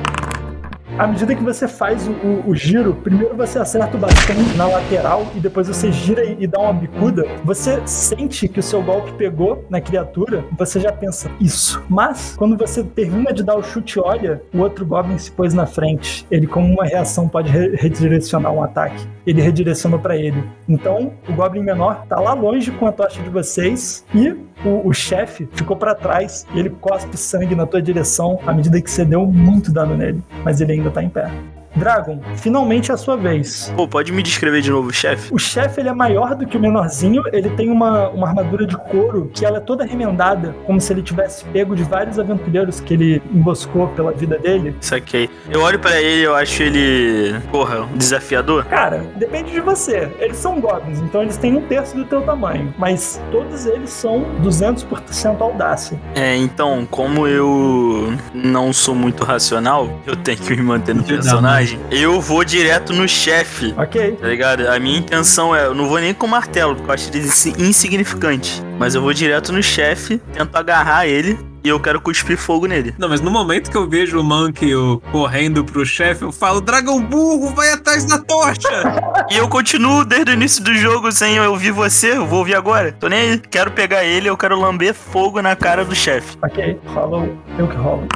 À medida que você faz o, o- o giro, primeiro você acerta o bastão na lateral e depois você gira e, e dá uma bicuda. Você sente que o seu golpe pegou na criatura, você já pensa isso. Mas, quando você termina de dar o chute olha, o outro Goblin se pôs na frente. Ele, como uma reação, pode re- redirecionar um ataque. Ele redirecionou pra ele. Então, o Goblin menor tá lá longe com a tocha de vocês e o, o chefe ficou pra trás ele cospe sangue na tua direção à medida que você deu muito dano nele. Mas ele ainda tá em pé. Dragon, finalmente é a sua vez. Pô, pode me descrever de novo, chefe? O chefe ele é maior do que o menorzinho, ele tem uma, uma armadura de couro que ela é toda remendada, como se ele tivesse pego de vários aventureiros que ele emboscou pela vida dele. Saquei. Eu olho pra ele eu acho ele. Porra, um desafiador. Cara, depende de você. Eles são goblins, então eles têm um terço do teu tamanho, mas todos eles são 200% audácia. É, então, como eu não sou muito racional, eu tenho que me manter no Filho da personagem. Eu vou direto no chefe. Ok? Tá ligado? A minha intenção é, eu não vou nem com martelo, porque eu acho ele insi- insignificante. Mas eu vou direto no chefe, tento agarrar ele e eu quero cuspir fogo nele. Não, mas no momento que eu vejo o Monkey o, correndo pro chefe, eu falo, dragão burro, vai atrás da tocha! [LAUGHS] E eu continuo desde o início do jogo sem eu ouvir você, eu vou ouvir agora. Tô nem aí. Quero pegar ele, eu quero lamber fogo na cara do chefe. Ok, rola o. Eu que rolo.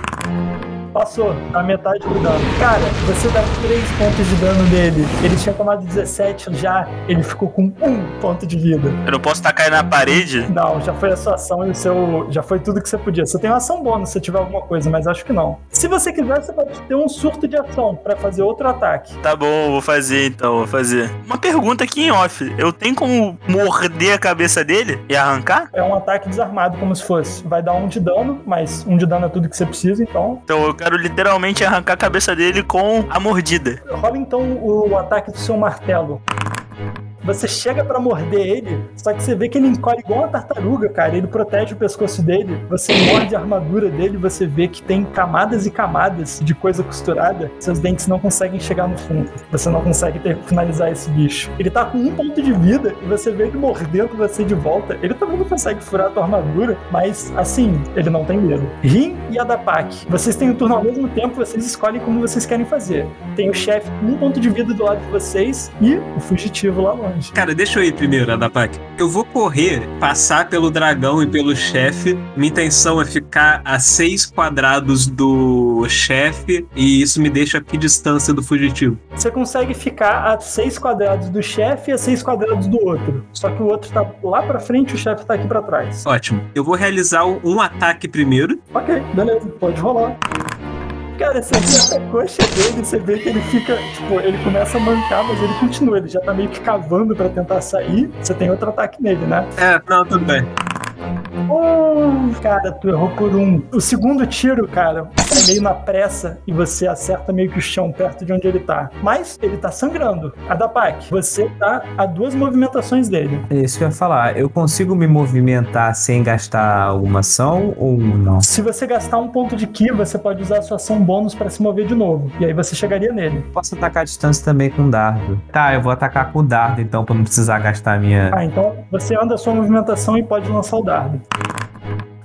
Passou, a metade do dano. Cara, você dá 3 pontos de dano nele. Ele tinha tomado 17 já, ele ficou com 1 ponto de vida. Eu não posso tacar ele na parede? Não, já foi a sua ação e o seu. Já foi tudo que você podia. Você tem uma ação bônus se tiver alguma coisa, mas acho que não. Se você quiser, você pode ter um surto de ação pra fazer outro ataque. Tá bom, vou fazer então, vou fazer. Uma pergunta aqui em off. Eu tenho como morder a cabeça dele e arrancar? É um ataque desarmado, como se fosse. Vai dar um de dano, mas um de dano é tudo que você precisa, então. Então eu quero literalmente arrancar a cabeça dele com a mordida. Rola então o ataque do seu martelo. Você chega pra morder ele, só que você vê que ele encolhe igual uma tartaruga, cara. Ele protege o pescoço dele. Você morde a armadura dele, você vê que tem camadas e camadas de coisa costurada. Seus dentes não conseguem chegar no fundo. Você não consegue ter, finalizar esse bicho. Ele tá com um ponto de vida e você vê ele mordendo você de volta. Ele também não consegue furar a tua armadura, mas assim, ele não tem medo. Rin e Adapak. Vocês têm o turno ao mesmo tempo, vocês escolhem como vocês querem fazer. Tem o chefe com um ponto de vida do lado de vocês e o fugitivo lá longe. Cara, deixa eu ir primeiro, Adapak. Eu vou correr, passar pelo dragão e pelo chefe. Minha intenção é ficar a seis quadrados do chefe e isso me deixa a que distância do fugitivo? Você consegue ficar a seis quadrados do chefe e a seis quadrados do outro. Só que o outro tá lá pra frente e o chefe tá aqui pra trás. Ótimo. Eu vou realizar um ataque primeiro. Ok, beleza, pode rolar. Cara, você vê a coxa dele, você vê que ele fica, tipo, ele começa a mancar, mas ele continua, ele já tá meio que cavando pra tentar sair. Você tem outro ataque nele, né? É, não, tudo bem. Oh, cara, tu errou por um. O segundo tiro, cara, é meio na pressa e você acerta meio que o chão perto de onde ele tá. Mas ele tá sangrando. Adapak, você tá a duas movimentações dele. É isso que eu ia falar. Eu consigo me movimentar sem gastar alguma ação ou não? Se você gastar um ponto de ki, você pode usar a sua ação bônus pra se mover de novo. E aí você chegaria nele. Posso atacar a distância também com dardo. Tá, eu vou atacar com o dardo então, pra não precisar gastar a minha. Ah, então você anda a sua movimentação e pode lançar o dardo.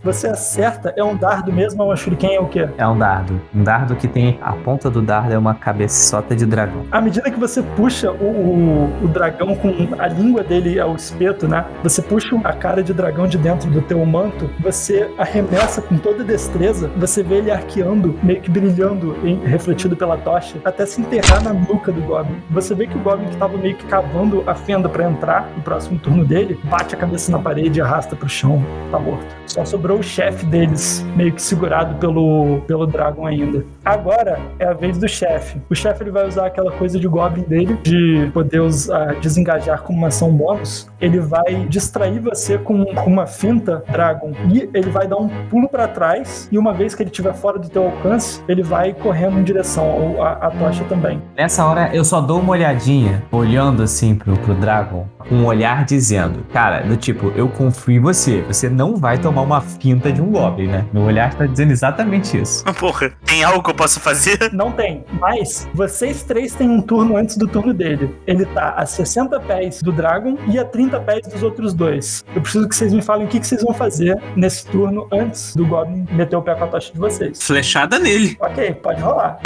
Você acerta, é um dardo mesmo, é uma shuriken, é o quê? É um dardo. Um dardo que tem. A ponta do dardo é uma cabeçota de dragão. À medida que você puxa o, o, o dragão com a língua dele é o espeto, né? Você puxa a cara de dragão de dentro do teu manto, você arremessa com toda destreza, você vê ele arqueando, meio que brilhando, em- refletido pela tocha, até se enterrar na nuca do Goblin. Você vê que o Goblin que tava meio que cavando a fenda pra entrar no próximo turno dele, bate a cabeça na parede e arrasta pro chão, tá morto. Só sobrou o chefe deles, meio que segurado pelo, pelo Dragon ainda. Agora é a vez do chefe. O chefe ele vai usar aquela coisa de Goblin dele, de poder usar, desengajar como uma ação bônus. Ele vai distrair você com com uma finta Dragon e ele vai dar um pulo pra trás. E uma vez que ele estiver fora do teu alcance, ele vai correndo em direção a, a tocha também. Nessa hora eu só dou uma olhadinha, olhando assim pro, pro Dragon, com um olhar dizendo, cara, do tipo, eu confio em você, você não vai tomar uma finta de um Goblin, né? Meu olhar tá dizendo exatamente isso. Porra, tem algo que eu possa fazer? [LAUGHS] Não tem, mas vocês três têm um turno antes do turno dele. Ele tá a 60 pés do Dragon e a 30 pés dos outros dois. Eu preciso que vocês me falem o que, que vocês vão fazer nesse turno antes do Goblin meter o pé com a tocha de vocês. Flechada nele. Ok, pode rolar.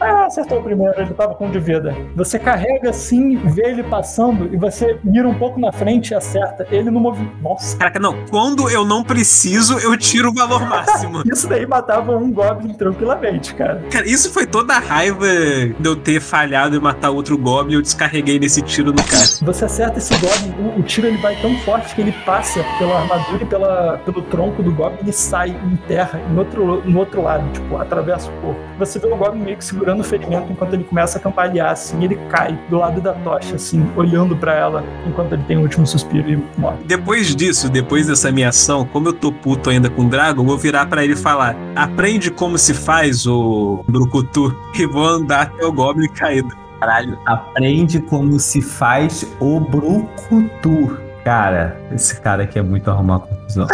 Ah, acertou o primeiro, ele tava com um de vida. Você carrega assim, vê ele passando e você mira um pouco na frente e acerta. Ele no movimento. Nossa, Caraca, não. Quando eu não preciso, eu tiro o valor máximo. [LAUGHS] isso daí matava um Goblin tranquilamente, cara. Cara, isso foi toda a raiva de eu ter falhado e matar outro Goblin. Eu descarreguei nesse tiro no cara. Você acerta esse Goblin, o, o tiro ele vai tão forte que ele passa pela armadura e pela, pelo tronco do Goblin e sai em terra, em outro, no outro lado, tipo, atravessa o corpo. Você vê o Goblin meio que segurando o ferimento enquanto ele começa a cambalear, assim, ele cai do lado da tocha, assim, olhando pra ela enquanto ele tem o último suspiro e morre. Depois disso, depois dessa minha ação, como eu tô puto ainda com o Dragon, eu vou virar pra ele e falar: aprende como se faz o Brucutu e vou andar até o Goblin caído. Caralho, aprende como se faz o Brucutu. Cara, esse cara aqui é muito arrumar confusão.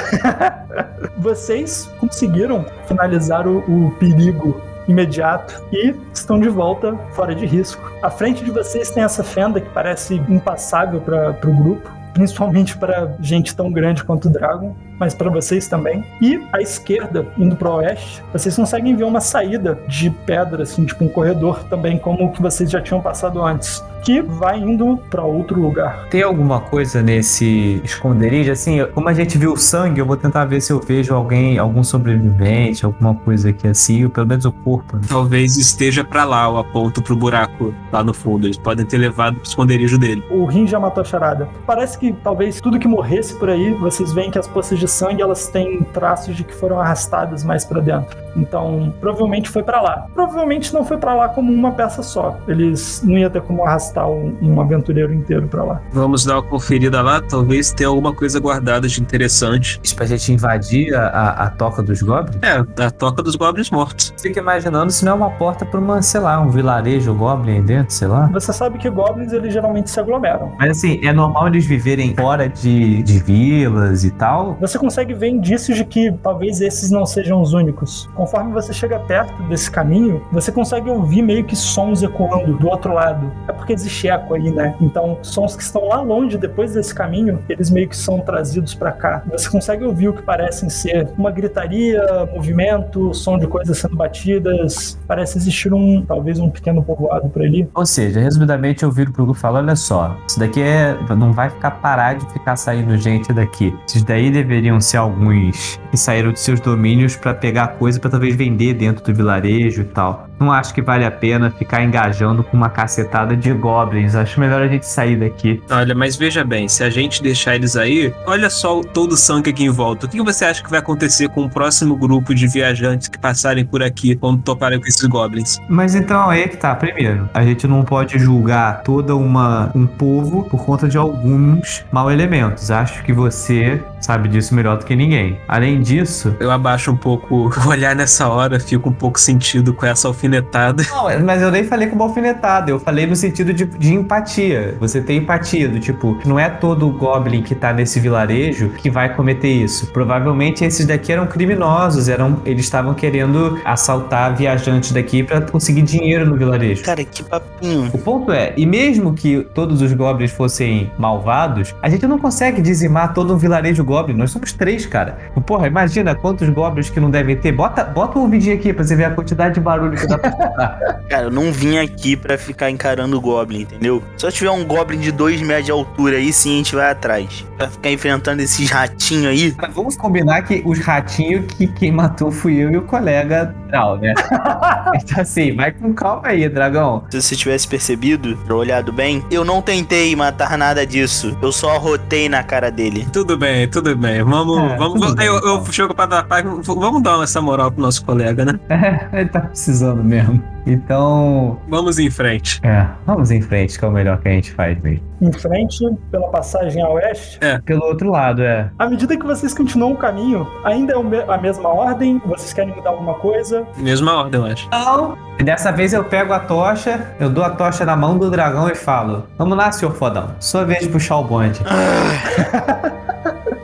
[LAUGHS] Vocês conseguiram finalizar o, o perigo imediato e estão de volta fora de risco. À frente de vocês tem essa fenda que parece impassável para o grupo, principalmente para gente tão grande quanto o Dragon, mas para vocês também. E à esquerda, indo para o oeste, vocês conseguem ver uma saída de pedra, assim, tipo um corredor também, como o que vocês já tinham passado antes, que vai indo para outro lugar. Tem alguma coisa nesse esconderijo? Assim, como a gente viu o sangue, eu vou tentar ver se eu vejo alguém, algum sobrevivente, alguma coisa aqui assim, ou pelo menos o corpo. né? Talvez esteja pra lá, eu aponto pro buraco lá no fundo. Eles podem ter levado pro esconderijo dele. O Rin já matou a charada. Parece que talvez tudo que morresse por aí, vocês veem que as poças de sangue elas têm traços de que foram arrastadas mais pra dentro. Então, provavelmente foi pra lá. Provavelmente não foi pra lá como uma peça só. Eles não ia ter como arrastar um, um aventureiro inteiro pra lá. Vamos dar uma conferida lá, talvez tenha alguma coisa guardada de interessante. Isso pra gente invadir a, a, a toca dos goblins? É, a toca dos goblins mortos. Fico imaginando se não é uma porta pra uma, sei lá, um vilarejo goblin aí dentro, sei lá. Você sabe que goblins eles geralmente se aglomeram. Mas assim, é normal eles viverem fora de, de vilas e tal? Você consegue ver indícios de que talvez esses não sejam os únicos. Conforme você chega perto desse caminho, você consegue ouvir meio que sons ecoando do outro lado. É porque existe eco aí, né? Então, sons que estão lá longe depois desse caminho, eles meio que são trazidos para cá. Você consegue ouvir o que parecem ser uma gritaria, movimento, som de coisas sendo batidas. Parece existir um, talvez um pequeno povoado por ali. Ou seja, resumidamente eu viro pro grupo e olha só, isso daqui é, não vai ficar parar de ficar saindo gente daqui. Esses daí deveriam ser alguns que saíram de seus domínios para pegar coisa para talvez vender dentro do vilarejo e tal. Não acho que vale a pena ficar engajando com uma cacetada de goblins. Acho melhor a gente sair daqui. Olha, mas veja bem, se a gente deixar eles aí, olha só todo o sangue aqui em volta. O que você acha que vai acontecer com o próximo grupo de viajantes que passarem por aqui quando toparem com esses goblins? Mas então aí que tá. Primeiro, a gente não pode julgar toda uma um povo por conta de alguns mau elementos. Acho que você sabe disso melhor do que ninguém. Além disso, Eu abaixo um pouco o [LAUGHS] olhar nessa hora, fico um pouco sentido com essa alfinetada. Não, mas eu nem falei como alfinetada, eu falei no sentido de, de empatia. Você tem empatia, do tipo, não é todo goblin que tá nesse vilarejo que vai cometer isso. Provavelmente esses daqui eram criminosos, eram, eles estavam querendo assaltar viajantes daqui pra conseguir dinheiro no vilarejo. Cara, que papinho. O ponto é, e mesmo que todos os goblins fossem malvados, a gente não consegue dizimar todo um vilarejo goblin. Nós somos três, cara. Porra, imagina quantos goblins que não devem ter. Bota, bota um ouvidinho aqui pra você ver a quantidade de barulho que dá. [LAUGHS] Cara, eu não vim aqui pra ficar encarando o Goblin, entendeu? Se eu tiver um Goblin de 2 metros de altura aí, sim, a gente vai atrás. Pra ficar enfrentando esses ratinhos aí. Mas vamos combinar que os ratinhos que quem matou fui eu e o colega Drau, né? [LAUGHS] então assim, vai com calma aí, dragão. Se você tivesse percebido, olhado bem, eu não tentei matar nada disso. Eu só arrotei na cara dele. Tudo bem, tudo bem. Vamos. É, vamos vamos- bem, eu, eu então. chego pra dar paz. Vamos dar essa moral pro nosso colega, né? [LAUGHS] É, ele tá precisando mesmo. Então, Vamos em frente. é, vamos em frente, que é o melhor que a gente faz mesmo. Em frente, pela passagem a oeste, Pelo outro lado, é. à medida que vocês continuam o caminho, ainda é a mesma ordem? Vocês querem mudar alguma coisa? Mesma ordem, eu acho. Não. Dessa vez eu pego a tocha, eu dou a tocha na mão do dragão e falo: Vamos lá, senhor fodão. Sua vez de puxar o bonde. [LAUGHS]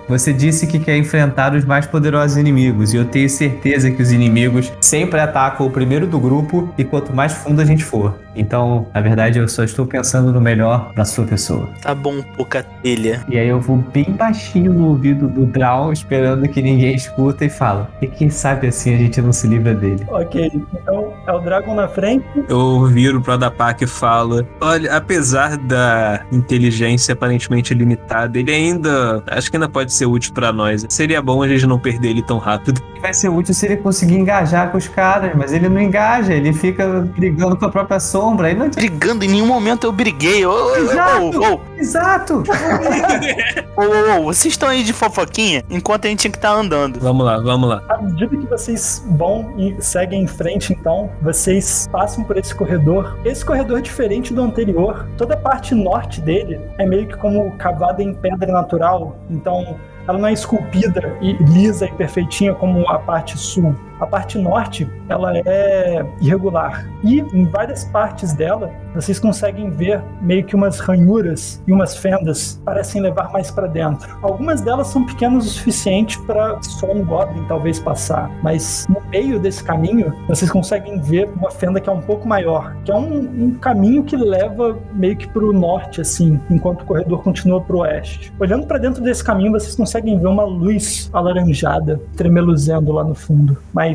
Você disse que quer enfrentar os mais poderosos inimigos, e eu tenho certeza que os inimigos sempre atacam o primeiro do grupo e quanto mais fundo a gente for. Então, na verdade, eu só estou pensando no melhor pra sua pessoa. Tá bom, pouca telha. E aí eu vou bem baixinho no ouvido do Drow, esperando que ninguém escuta e falo. E quem sabe assim a gente não se livra dele. Ok, então é o Dragon na frente. Eu viro pro Adapak e falo: Olha, apesar da inteligência aparentemente limitada, ele ainda. Acho que ainda pode ser útil pra nós. Seria bom a gente não perder ele tão rápido. Vai ser útil se ele conseguir engajar com os caras, mas ele não engaja, ele fica brigando com a própria sombra. Aí não. Brigando, em nenhum momento eu briguei. Ô, Exato. ô, ô, Exato! [LAUGHS] ô, ô, ô, vocês estão aí de fofoquinha enquanto a gente tinha que estar andando. Vamos lá, vamos lá. À medida que vocês vão e seguem em frente, então, vocês passam por esse corredor. Esse corredor é diferente do anterior. Toda a parte norte dele é meio que como cavada em pedra natural. Então, ela não é esculpida e lisa e perfeitinha como a parte sul. A parte norte, ela é irregular. E em várias partes dela, vocês conseguem ver meio que umas ranhuras e umas fendas parecem levar mais para dentro. Algumas delas são pequenas o suficiente para só um goblin talvez passar, mas no meio desse caminho vocês conseguem ver uma fenda que é um pouco maior, que é um, um caminho que leva meio que para o norte assim, enquanto o corredor continua para o oeste. Olhando para dentro desse caminho, vocês conseguem ver uma luz alaranjada tremeluzendo lá no fundo, mas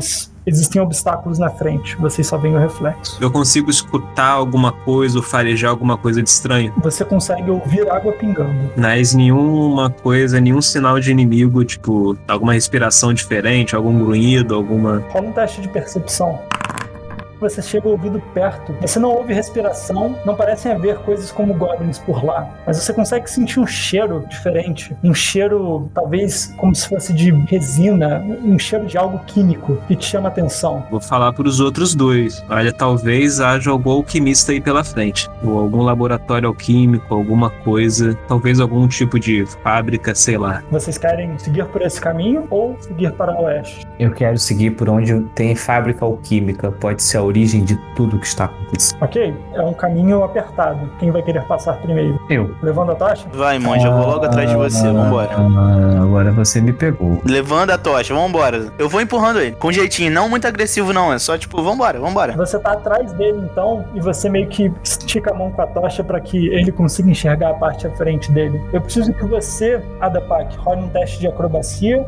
existem obstáculos na frente, vocês só veem o reflexo. Eu consigo escutar alguma coisa ou farejar alguma coisa de estranho. Você consegue ouvir água pingando. Mas nenhuma coisa, nenhum sinal de inimigo, tipo, alguma respiração diferente, algum grunhido, alguma. Rola um teste de percepção. Você chega o ouvido perto, você não ouve respiração, não parecem haver coisas como goblins por lá, mas você consegue sentir um cheiro diferente, um cheiro talvez como se fosse de resina, um cheiro de algo químico que te chama atenção. Vou falar para os outros dois. Olha, talvez haja algum alquimista aí pela frente. Ou algum laboratório alquímico, alguma coisa. Talvez algum tipo de fábrica, sei lá. Vocês querem seguir por esse caminho ou seguir para o oeste? Eu quero seguir por onde tem fábrica alquímica. Pode ser origem de tudo que está acontecendo. Ok? É um caminho apertado. Quem vai querer passar primeiro? Eu. Levando a tocha? Vai, monge, eu vou logo atrás de você, vambora. Ah, agora você me pegou. Levando a tocha, vambora. Eu vou empurrando ele, com jeitinho, não muito agressivo não, é só tipo, vambora, vambora. Você tá atrás dele então e você meio que estica a mão com a tocha para que ele consiga enxergar a parte à frente dele. Eu preciso que você, Adapak, role um teste de acrobacia.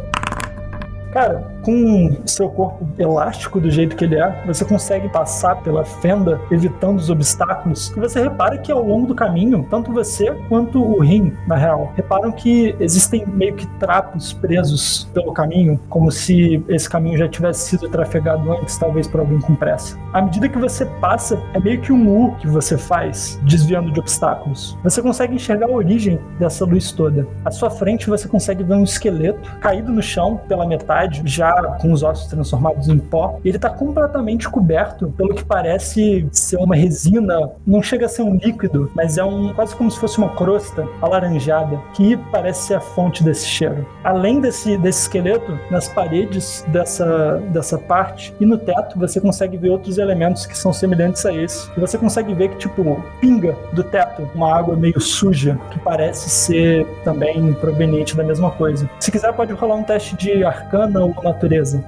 Cara, com seu corpo elástico do jeito que ele é, você consegue passar pela fenda, evitando os obstáculos. E você repara que ao longo do caminho, tanto você quanto o Rim, na real, reparam que existem meio que trapos presos pelo caminho, como se esse caminho já tivesse sido trafegado antes, talvez por alguém com pressa. À medida que você passa, é meio que um U que você faz, desviando de obstáculos. Você consegue enxergar a origem dessa luz toda. À sua frente, você consegue ver um esqueleto caído no chão pela metade, já com os ossos transformados em pó. Ele está completamente coberto pelo que parece ser uma resina. Não chega a ser um líquido, mas é um quase como se fosse uma crosta alaranjada que parece ser a fonte desse cheiro. Além desse, desse esqueleto, nas paredes dessa, dessa parte e no teto, você consegue ver outros elementos que são semelhantes a esse. E você consegue ver que, tipo, pinga do teto uma água meio suja, que parece ser também proveniente da mesma coisa. Se quiser, pode rolar um teste de arcana ou natureza natureza.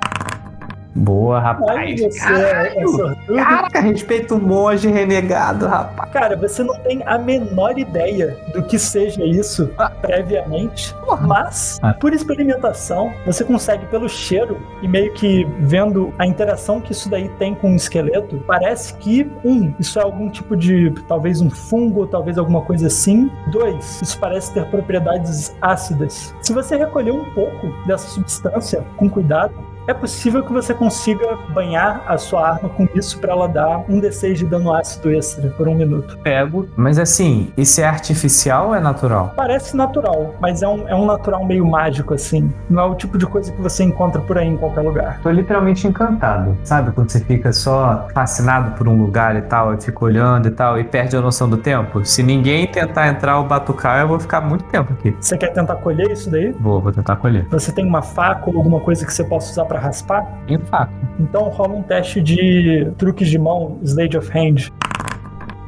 Boa, Ai, rapaz. você é, é. Caraca, respeita o monge renegado, rapaz. Cara, você não tem a menor ideia do que seja isso Ah. previamente, Porra. mas Ah. por experimentação você consegue pelo cheiro e meio que vendo a interação que isso daí tem com o esqueleto, parece que um, isso é algum tipo de talvez um fungo, talvez alguma coisa assim. Dois, isso parece ter propriedades ácidas. Se você recolher um pouco dessa substância com cuidado, é possível que você consiga banhar a sua arma com isso para ela dar um D6 de dano ácido extra por um minuto. Pego. Mas assim, esse é artificial ou é natural? Parece natural, mas é um, é um natural meio mágico, assim. Não é o tipo de coisa que você encontra por aí em qualquer lugar. Tô literalmente encantado. Sabe quando você fica só fascinado por um lugar e tal, e fica olhando e tal, e perde a noção do tempo? Se ninguém tentar entrar ou batucar, eu vou ficar muito tempo aqui. Você quer tentar colher isso daí? Vou, vou tentar colher. Você tem uma faca ou alguma coisa que você possa usar para raspar? Em fato. Então rola um teste de truques de mão, Slade of Hand.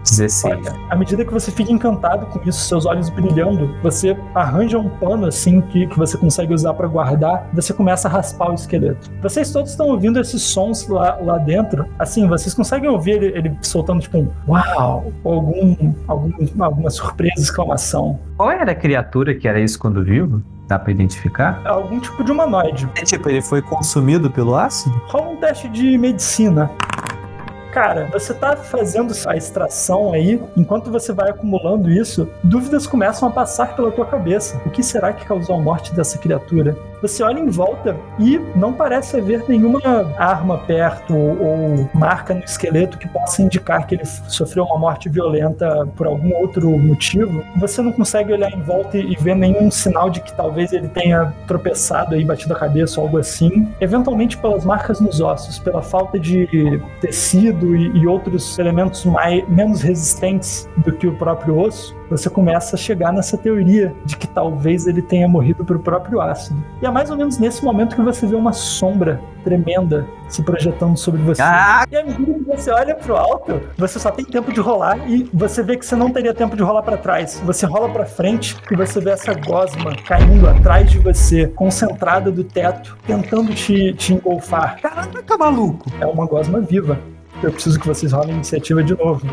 16. À medida que você fica encantado com isso, seus olhos brilhando, você arranja um pano assim que, que você consegue usar para guardar, você começa a raspar o esqueleto. Vocês todos estão ouvindo esses sons lá, lá dentro. Assim, vocês conseguem ouvir ele, ele soltando tipo um uau, ou algum, algum, alguma surpresa, exclamação. Qual era a criatura que era isso quando vivo? Dá pra identificar? Algum tipo de humanoide. É tipo, ele foi consumido pelo ácido? Rola um teste de medicina. Cara, você tá fazendo a extração aí, enquanto você vai acumulando isso, dúvidas começam a passar pela tua cabeça. O que será que causou a morte dessa criatura? Você olha em volta e não parece haver nenhuma arma perto ou marca no esqueleto que possa indicar que ele sofreu uma morte violenta por algum outro motivo. Você não consegue olhar em volta e ver nenhum sinal de que talvez ele tenha tropeçado aí, batido a cabeça ou algo assim. Eventualmente pelas marcas nos ossos, pela falta de tecido e, e outros elementos mais, menos resistentes do que o próprio osso, você começa a chegar nessa teoria de que talvez ele tenha morrido por próprio ácido. E é mais ou menos nesse momento que você vê uma sombra tremenda se projetando sobre você. Ah! E à medida que você olha pro alto, você só tem tempo de rolar e você vê que você não teria tempo de rolar para trás. Você rola para frente e você vê essa gosma caindo atrás de você, concentrada do teto, tentando te, te engolfar. Caraca, maluco! É uma gosma viva. Eu preciso que vocês rolem a iniciativa de novo.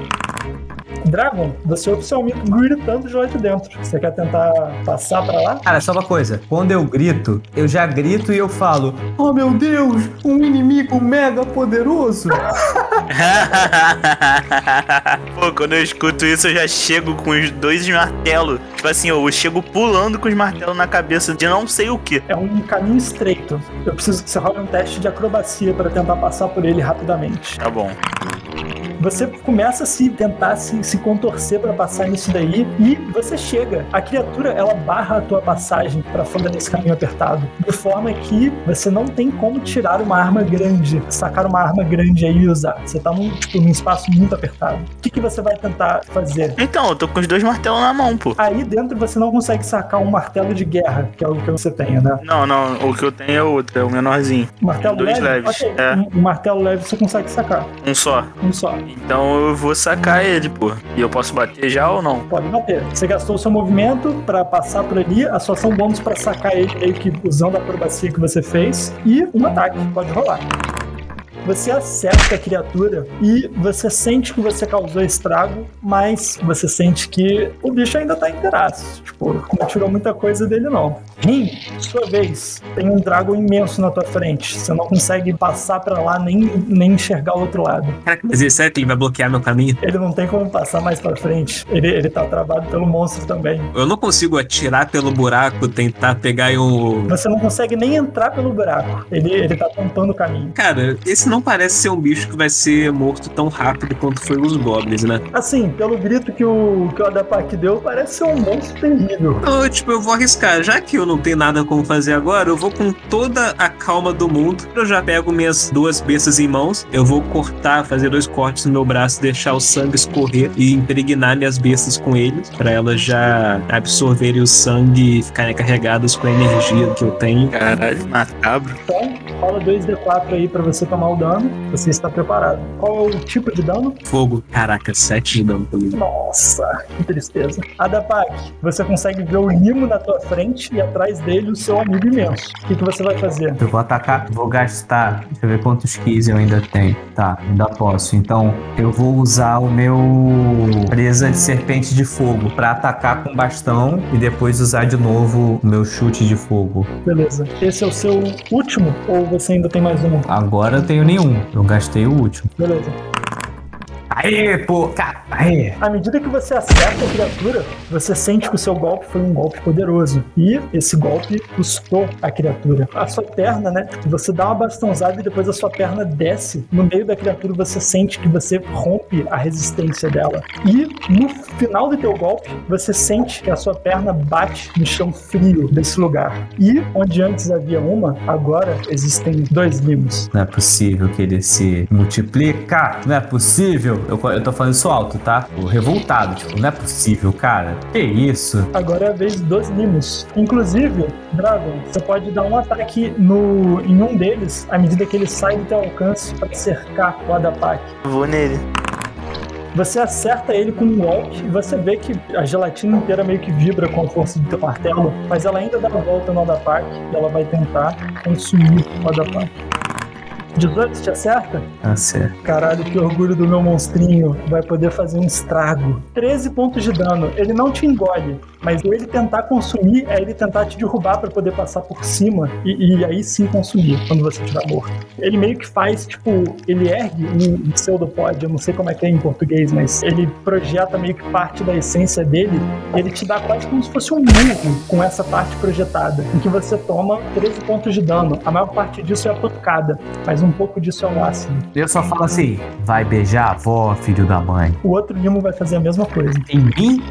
Dragon, você amigo gritando de lá de dentro. Você quer tentar passar pra lá? Cara, só uma coisa. Quando eu grito, eu já grito e eu falo: Oh meu Deus, um inimigo mega poderoso! [LAUGHS] Pô, quando eu escuto isso, eu já chego com os dois martelos. Tipo assim, eu chego pulando com os martelos na cabeça de não sei o que. É um caminho estreito. Eu preciso que você role um teste de acrobacia para tentar passar por ele rapidamente. Tá bom. Você começa a se tentar se, se contorcer para passar nisso daí e você chega. A criatura ela barra a tua passagem para fora desse caminho apertado, de forma que você não tem como tirar uma arma grande, sacar uma arma grande aí e usar. Você tá num, tipo, num espaço muito apertado. O que, que você vai tentar fazer? Então, eu tô com os dois martelos na mão, pô. Aí dentro você não consegue sacar um martelo de guerra, que é o que você tem, né? Não, não, o que eu tenho é outro, é o menorzinho. Martelo Dois leve? leves, Ok, é. Um, um martelo leve você consegue sacar. Um só. Um só. Então eu vou sacar ele, pô. E eu posso bater já ou não? Pode bater. Você gastou o seu movimento pra passar por ali, a sua ação bônus pra sacar ele, meio que usando a acrobacia que você fez, e um ataque. Pode rolar. Você acerta a criatura e você sente que você causou estrago, mas você sente que o bicho ainda tá inteiraço. Tipo, não tirou muita coisa dele, não. Rim, sua vez, tem um drago imenso na tua frente. Você não consegue passar pra lá nem, nem enxergar o outro lado. Caraca, mas é sério que ele vai bloquear meu caminho? Ele não tem como passar mais pra frente. Ele, ele tá travado pelo monstro também. Eu não consigo atirar pelo buraco, tentar pegar e um. Você não consegue nem entrar pelo buraco. Ele, ele tá tampando o caminho. Cara, esse não parece ser um bicho que vai ser morto tão rápido quanto foi os goblins, né? Assim, pelo grito que o, que o Adapak deu, parece ser um monstro terrível. Então, tipo, eu vou arriscar. Já que eu não tenho nada como fazer agora, eu vou com toda a calma do mundo. Eu já pego minhas duas bestas em mãos. Eu vou cortar, fazer dois cortes no meu braço, deixar o sangue escorrer e impregnar minhas bestas com eles, pra elas já absorverem o sangue e ficarem carregadas com a energia que eu tenho. Caralho, macabro. Então, rola 2d4 aí pra você tomar o dano. Você está preparado. Qual é o tipo de dano? Fogo. Caraca, sete de dano comigo. Nossa, que tristeza. Adapak, você consegue ver o limo na tua frente e atrás dele o seu amigo imenso. O que, que você vai fazer? Eu vou atacar, vou gastar. Deixa eu ver quantos keys eu ainda tenho. Tá, ainda posso. Então, eu vou usar o meu presa de serpente de fogo pra atacar com bastão e depois usar de novo o meu chute de fogo. Beleza. Esse é o seu último ou você ainda tem mais um? Agora eu tenho nenhum. Eu gastei o último. Beleza. Aê, pô, cara. Aê. À medida que você acerta a criatura, você sente que o seu golpe foi um golpe poderoso. E esse golpe custou a criatura. A sua perna, né? Você dá uma bastãozada e depois a sua perna desce. No meio da criatura você sente que você rompe a resistência dela. E no final do teu golpe, você sente que a sua perna bate no chão frio desse lugar. E onde antes havia uma, agora existem dois limos. Não é possível que ele se multiplica. Não é possível. Eu, eu tô falando isso alto, tá? Tô revoltado. Tipo, não é possível, cara. Que isso? Agora é a vez dos limos. Inclusive, Dragon, você pode dar um ataque no, em um deles à medida que ele sai do teu alcance para cercar o Adapak. Vou nele. Você acerta ele com um golpe e você vê que a gelatina inteira meio que vibra com a força do teu martelo, mas ela ainda dá a volta no Adapak e ela vai tentar consumir o Adapak. 18 te acerta? Certo. Caralho, que orgulho do meu monstrinho. Vai poder fazer um estrago. 13 pontos de dano. Ele não te engole, mas ele tentar consumir é ele tentar te derrubar pra poder passar por cima e, e aí sim consumir quando você estiver morto. Ele meio que faz, tipo, ele ergue um pseudopod, eu não sei como é que é em português, mas ele projeta meio que parte da essência dele. Ele te dá quase como se fosse um murro com essa parte projetada, em que você toma 13 pontos de dano. A maior parte disso é a pancada, mas um pouco disso é um ácido. Eu só falo assim: vai beijar a avó, filho da mãe. O outro limo vai fazer a mesma coisa. Em mim?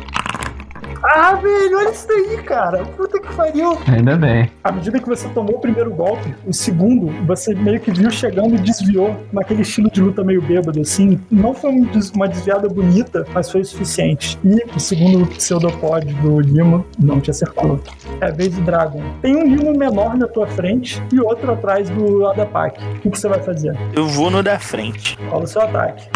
Ah, velho, olha isso daí, cara. Puta que pariu. Ainda bem. À medida que você tomou o primeiro golpe, o segundo, você meio que viu chegando e desviou naquele estilo de luta meio bêbado, assim. Não foi um des- uma desviada bonita, mas foi o suficiente. E o segundo pseudopod do Limo não te acertou. É a vez do Dragon. Tem um Limo menor na tua frente e outro atrás do Adapak. O que, que você vai fazer? Eu vou no da frente. Rola o seu ataque.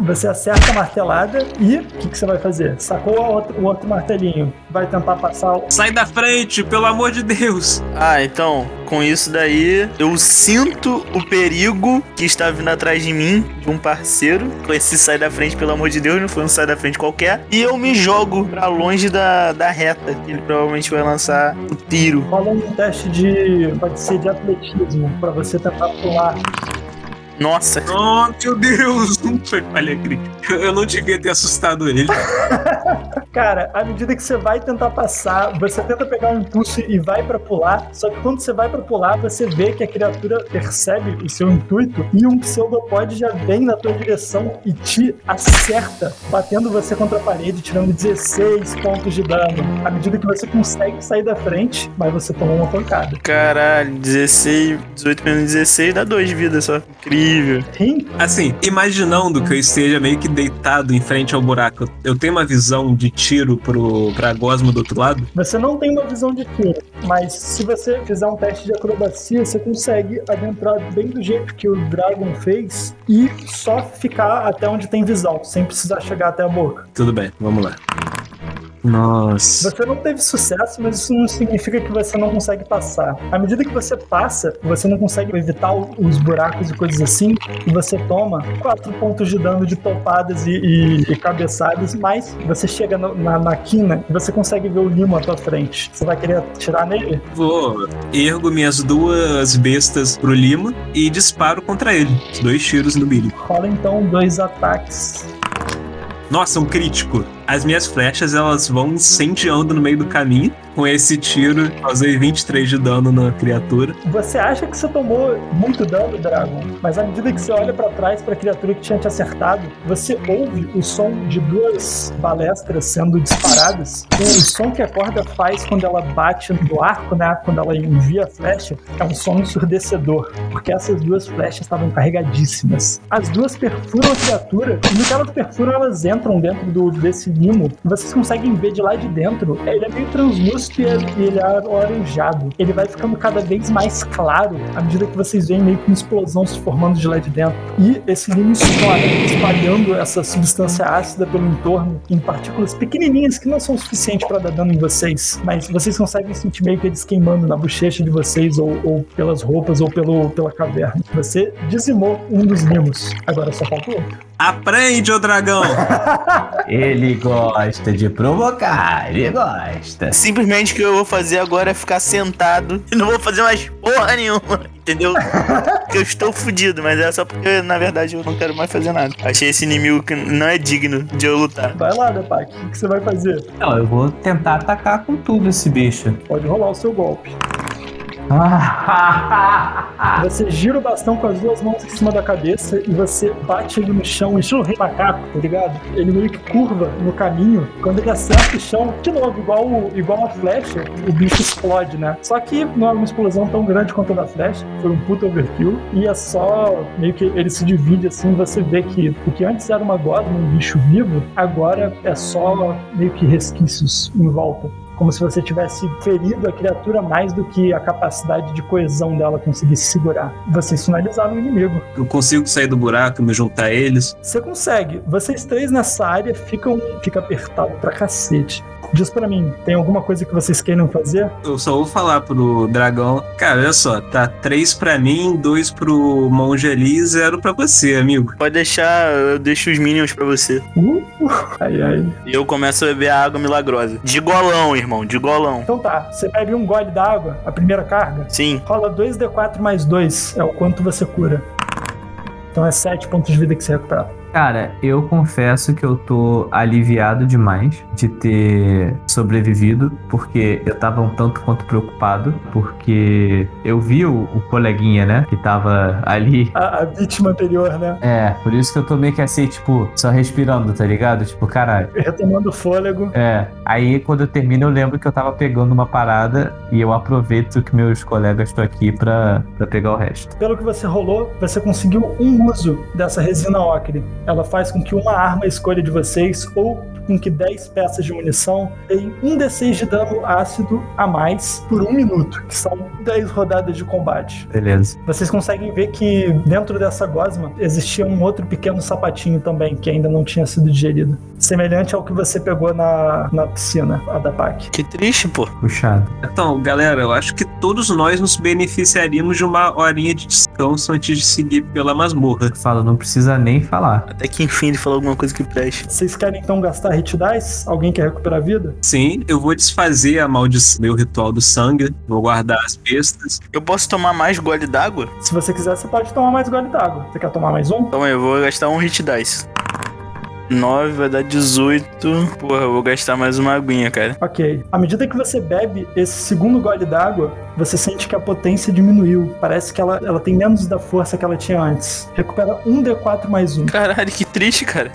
Você acerta a martelada e o que, que você vai fazer? Sacou o outro, o outro martelinho. Vai tentar passar o. Sai da frente, pelo amor de Deus! Ah, então, com isso daí, eu sinto o perigo que está vindo atrás de mim, de um parceiro. Com esse sai da frente, pelo amor de Deus, não foi um sai da frente qualquer. E eu me jogo pra longe da, da reta, que ele provavelmente vai lançar o tiro. Rola um teste de. Pode ser de atletismo, pra você tentar pular. Nossa, Oh, meu Deus! Não foi falha crítica. Eu não devia ter assustado ele. [LAUGHS] Cara, à medida que você vai tentar passar, você tenta pegar um impulso e vai pra pular, só que quando você vai pra pular, você vê que a criatura percebe o seu intuito e um pseudopode já vem na tua direção e te acerta, batendo você contra a parede, tirando 16 pontos de dano. À medida que você consegue sair da frente, mas você tomou uma pancada. Caralho, 16, 18 menos 16 dá 2 de vida só. Incrível. Rim, Assim, imaginando que eu esteja meio que deitado em frente ao buraco, eu tenho uma visão de tiro pro, pra gosma do outro lado? você não tem uma visão de tiro, mas se você fizer um teste de acrobacia, você consegue adentrar bem do jeito que o Dragon fez e só ficar até onde tem visão, sem precisar chegar até a boca. Tudo bem, vamos lá. Nossa. Você não teve sucesso, mas isso não significa que você não consegue passar. À medida que você passa, você não consegue evitar os buracos e coisas assim, e você toma 4 pontos de dano de topadas e, e- e cabeçadas, mas você chega no- na, na quina e você consegue ver o limo à tua frente. Você vai querer atirar nele? Vou ergo minhas duas bestas pro Lima e disparo contra ele. Dois tiros no milho. Rola então dois ataques. Nossa, um crítico. As minhas flechas, elas vão incendiando no meio do caminho. Com esse tiro, causei 23 de dano na criatura. Você acha que você tomou muito dano, Dragon, mas à medida que você olha pra trás pra criatura que tinha te acertado, você ouve o som de duas balestras sendo disparadas. O som que a corda faz quando ela bate no arco, né? Quando ela envia a flecha, é um som ensurdecedor, porque essas duas flechas estavam carregadíssimas. As duas perfuram a criatura, e no que elas perfuram, elas entram dentro do, desse limo, vocês conseguem ver de lá de dentro. Ele é meio translúcido e ele é alaranjado. Ele vai ficando cada vez mais claro à medida que vocês veem meio que uma explosão se formando de lá de dentro. E esse limo estoura, espalhando essa substância ácida pelo entorno em partículas pequenininhas que não são o suficiente para dar dano em vocês, mas vocês conseguem sentir meio que eles queimando na bochecha de vocês ou, ou pelas roupas ou pelo, pela caverna. Você dizimou um dos limos. Agora só falta outro. Aprende, ô dragão! [LAUGHS] Ele gosta de provocar, ele gosta. Simplesmente o que eu vou fazer agora é ficar sentado e não vou fazer mais porra nenhuma, entendeu? Porque eu estou fudido, mas é só porque, na verdade, eu não quero mais fazer nada. Achei esse inimigo que não é digno de eu lutar. Vai lá, Depak, o que você vai fazer? Não, eu vou tentar atacar com tudo esse bicho. Pode rolar o seu golpe. [LAUGHS] Você gira o bastão com as duas mãos em cima da cabeça e você bate ele no chão, estilo rei macaco, tá ligado? Ele meio que curva no caminho. Quando ele acerta o chão, de novo, igual, igual a flecha, o bicho explode, né? Só que não é uma explosão tão grande quanto a da flecha, foi um puta overkill. E é só meio que ele se divide assim, você vê que o que antes era uma gosma, um bicho vivo, agora é só meio que resquícios em volta como se você tivesse ferido a criatura mais do que a capacidade de coesão dela conseguisse segurar. Vocês finalizaram o inimigo. Eu consigo sair do buraco e me juntar a eles. Você consegue. Vocês três nessa área ficam fica apertado pra cacete. Diz pra mim, tem alguma coisa que vocês queiram fazer? Eu só vou falar pro dragão. Cara, olha só, tá três pra mim, dois pro monge ali e zero pra você, amigo. Pode deixar, eu deixo os minions pra você. Uh, uh, ai, ai. E eu começo a beber a água milagrosa. De golão, irmão, de golão. Então tá, você bebe um gole d'água, a primeira carga, Sim. rola 2d4 mais 2, é o quanto você cura. Então é 7 pontos de vida que você recupera. Cara, eu confesso que eu tô aliviado demais de ter sobrevivido, porque eu tava um tanto quanto preocupado, porque eu vi o, o coleguinha, né, que tava ali. A, a vítima anterior, né? É, por isso que eu tô meio que assim, tipo, só respirando, tá ligado? Tipo, caralho. Retomando o fôlego. É, aí quando eu termino eu lembro que eu tava pegando uma parada e eu aproveito que meus colegas estão aqui pra, pra pegar o resto. Pelo que você rolou, você conseguiu um uso dessa resina ocre. Ela faz com que uma arma escolha de vocês ou com que 10 peças de munição tenham um D6 de dano ácido a mais por um minuto, que são 10 rodadas de combate. Beleza. Vocês conseguem ver que dentro dessa gosma existia um outro pequeno sapatinho também, que ainda não tinha sido digerido. Semelhante ao que você pegou na, na piscina, a da PAC. Que triste, pô. Puxado. Então, galera, eu acho que todos nós nos beneficiaríamos de uma horinha de descanso antes de seguir pela masmorra. Fala, não precisa nem falar. Até que enfim ele falou alguma coisa que preste. Vocês querem então gastar hit dice? Alguém quer recuperar a vida? Sim, eu vou desfazer a maldição, meu ritual do sangue, vou guardar as bestas. Eu posso tomar mais gole d'água? Se você quiser, você pode tomar mais gole d'água. Você quer tomar mais um? Então eu vou gastar um hit dice. 9 vai dar 18. Porra, eu vou gastar mais uma aguinha, cara. Ok. À medida que você bebe esse segundo gole d'água, você sente que a potência diminuiu. Parece que ela, ela tem menos da força que ela tinha antes. Recupera um D4 mais um. Caralho, que triste, cara.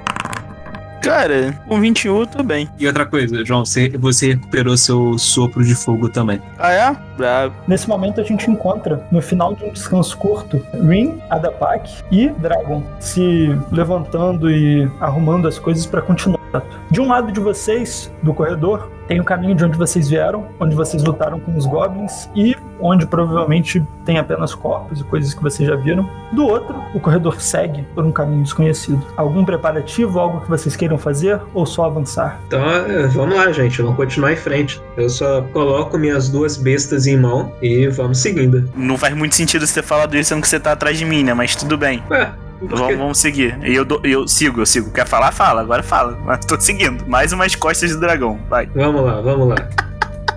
Cara, com 21 eu tô bem. E outra coisa, João, você, você recuperou seu sopro de fogo também. Ah, é? Bravo. Nesse momento a gente encontra, no final de um descanso curto, Rin, Adapak e Dragon se levantando e arrumando as coisas para continuar. De um lado de vocês, do corredor, tem o caminho de onde vocês vieram, onde vocês lutaram com os goblins e onde provavelmente tem apenas corpos e coisas que vocês já viram. Do outro, o corredor segue por um caminho desconhecido. Algum preparativo, algo que vocês queiram fazer ou só avançar? Então, é, vamos lá, gente. Vamos continuar em frente. Eu só coloco minhas duas bestas em mão e vamos seguindo. Não faz muito sentido você ter falado isso sendo que você tá atrás de mim, né? Mas tudo bem. Quê? Vamos, vamos seguir. E eu, eu sigo, eu sigo. Quer falar? Fala. Agora fala. Mas tô seguindo. Mais umas costas do dragão. Vai. Vamos lá, vamos lá.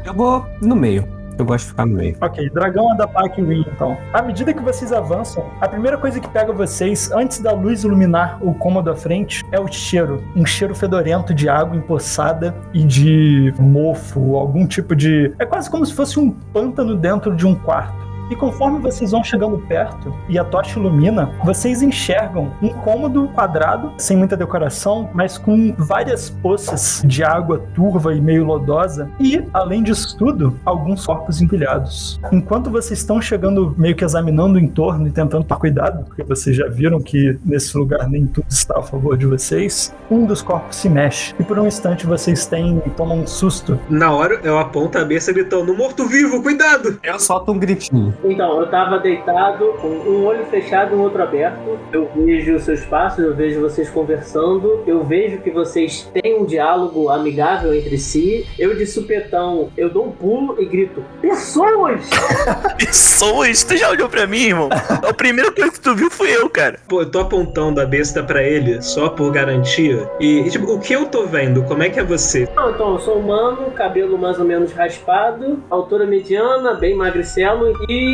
Eu vou no meio. Eu gosto de ficar no meio. Ok, Dragão, Adapak e Rin, então. À medida que vocês avançam, a primeira coisa que pega vocês, antes da luz iluminar o cômodo à frente, é o cheiro. Um cheiro fedorento de água empoçada e de mofo, algum tipo de. É quase como se fosse um pântano dentro de um quarto. E conforme vocês vão chegando perto e a tocha ilumina, vocês enxergam um cômodo quadrado, sem muita decoração, mas com várias poças de água turva e meio lodosa, e, além disso tudo, alguns corpos empilhados. Enquanto vocês estão chegando, meio que examinando o entorno e tentando tomar cuidado, porque vocês já viram que nesse lugar nem tudo está a favor de vocês, um dos corpos se mexe, e por um instante vocês têm, tomam um susto. Na hora, eu aponto a besta gritando: Morto-vivo, cuidado! Eu solto um gritinho. Então, eu tava deitado com um olho fechado e um outro aberto. Eu vejo os seus passos, eu vejo vocês conversando, eu vejo que vocês têm um diálogo amigável entre si. Eu, de supetão, eu dou um pulo e grito: Pessoas! [LAUGHS] Pessoas, tu já olhou pra mim, irmão? O primeiro coisa que tu viu fui eu, cara. Pô, eu tô apontando a besta pra ele só por garantia. E, e, tipo, o que eu tô vendo? Como é que é você? Não, então, eu sou humano, cabelo mais ou menos raspado, altura mediana, bem magricelo e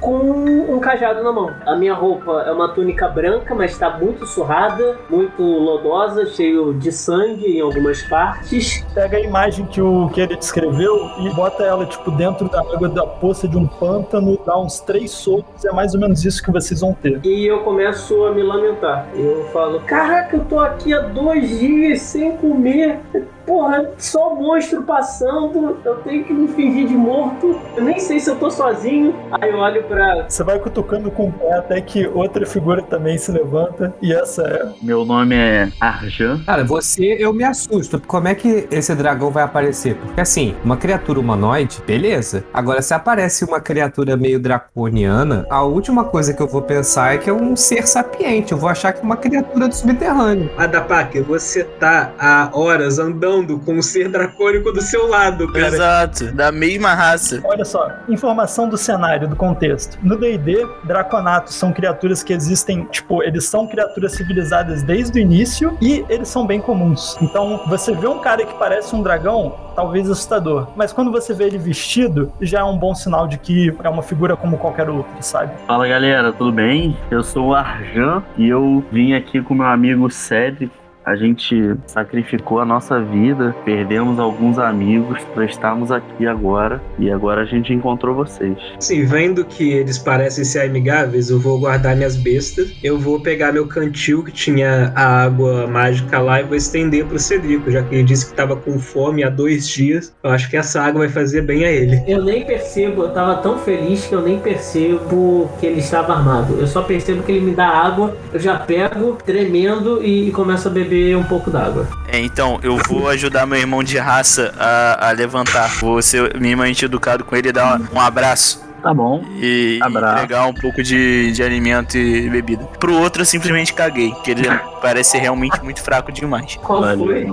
com um cajado na mão. A minha roupa é uma túnica branca, mas tá muito surrada, muito lodosa, cheio de sangue em algumas partes. Pega a imagem que, o, que ele descreveu e bota ela, tipo, dentro da água da poça de um pântano, dá uns três socos, é mais ou menos isso que vocês vão ter. E eu começo a me lamentar. Eu falo: Caraca, eu tô aqui há dois dias sem comer. [LAUGHS] Porra, só monstro passando. Eu tenho que me fingir de morto. Eu nem sei se eu tô sozinho. Aí eu olho pra. Você vai cutucando com o pé até que outra figura também se levanta, e essa é. Meu nome é Arjan. Cara, você, eu me assusto. Como é que esse dragão vai aparecer? Porque assim, uma criatura humanoide, beleza. Agora, se aparece uma criatura meio draconiana, a última coisa que eu vou pensar é que é um ser sapiente. Eu vou achar que é uma criatura do subterrâneo. Adapak, você tá há horas andando com um ser dracônico do seu lado, cara. Exato, da mesma raça. Olha só, informação do cenário, do contexto. No D&D, draconatos são criaturas que existem, tipo, eles são criaturas civilizadas desde o início e eles são bem comuns. Então, você vê um cara que parece um dragão, talvez assustador. Mas quando você vê ele vestido, já é um bom sinal de que é uma figura como qualquer outra, sabe? Fala galera, tudo bem? Eu sou o Arjan e eu vim aqui com meu amigo Cedric. A gente sacrificou a nossa vida, perdemos alguns amigos para estarmos aqui agora e agora a gente encontrou vocês. Assim, vendo que eles parecem ser amigáveis, eu vou guardar minhas bestas. Eu vou pegar meu cantil que tinha a água mágica lá e vou estender pro Cedrico, já que ele disse que tava com fome há dois dias. Eu acho que essa água vai fazer bem a ele. Eu nem percebo, eu tava tão feliz que eu nem percebo que ele estava armado. Eu só percebo que ele me dá água, eu já pego, tremendo e, e começo a beber um pouco d'água. É, então, eu vou ajudar meu irmão de raça a, a levantar. Vou ser minimamente educado com ele e dar um abraço. Tá bom. E Abraço. entregar um pouco de, de alimento e bebida. Pro outro eu simplesmente caguei, porque ele [LAUGHS] parece realmente muito fraco demais. Qual foi?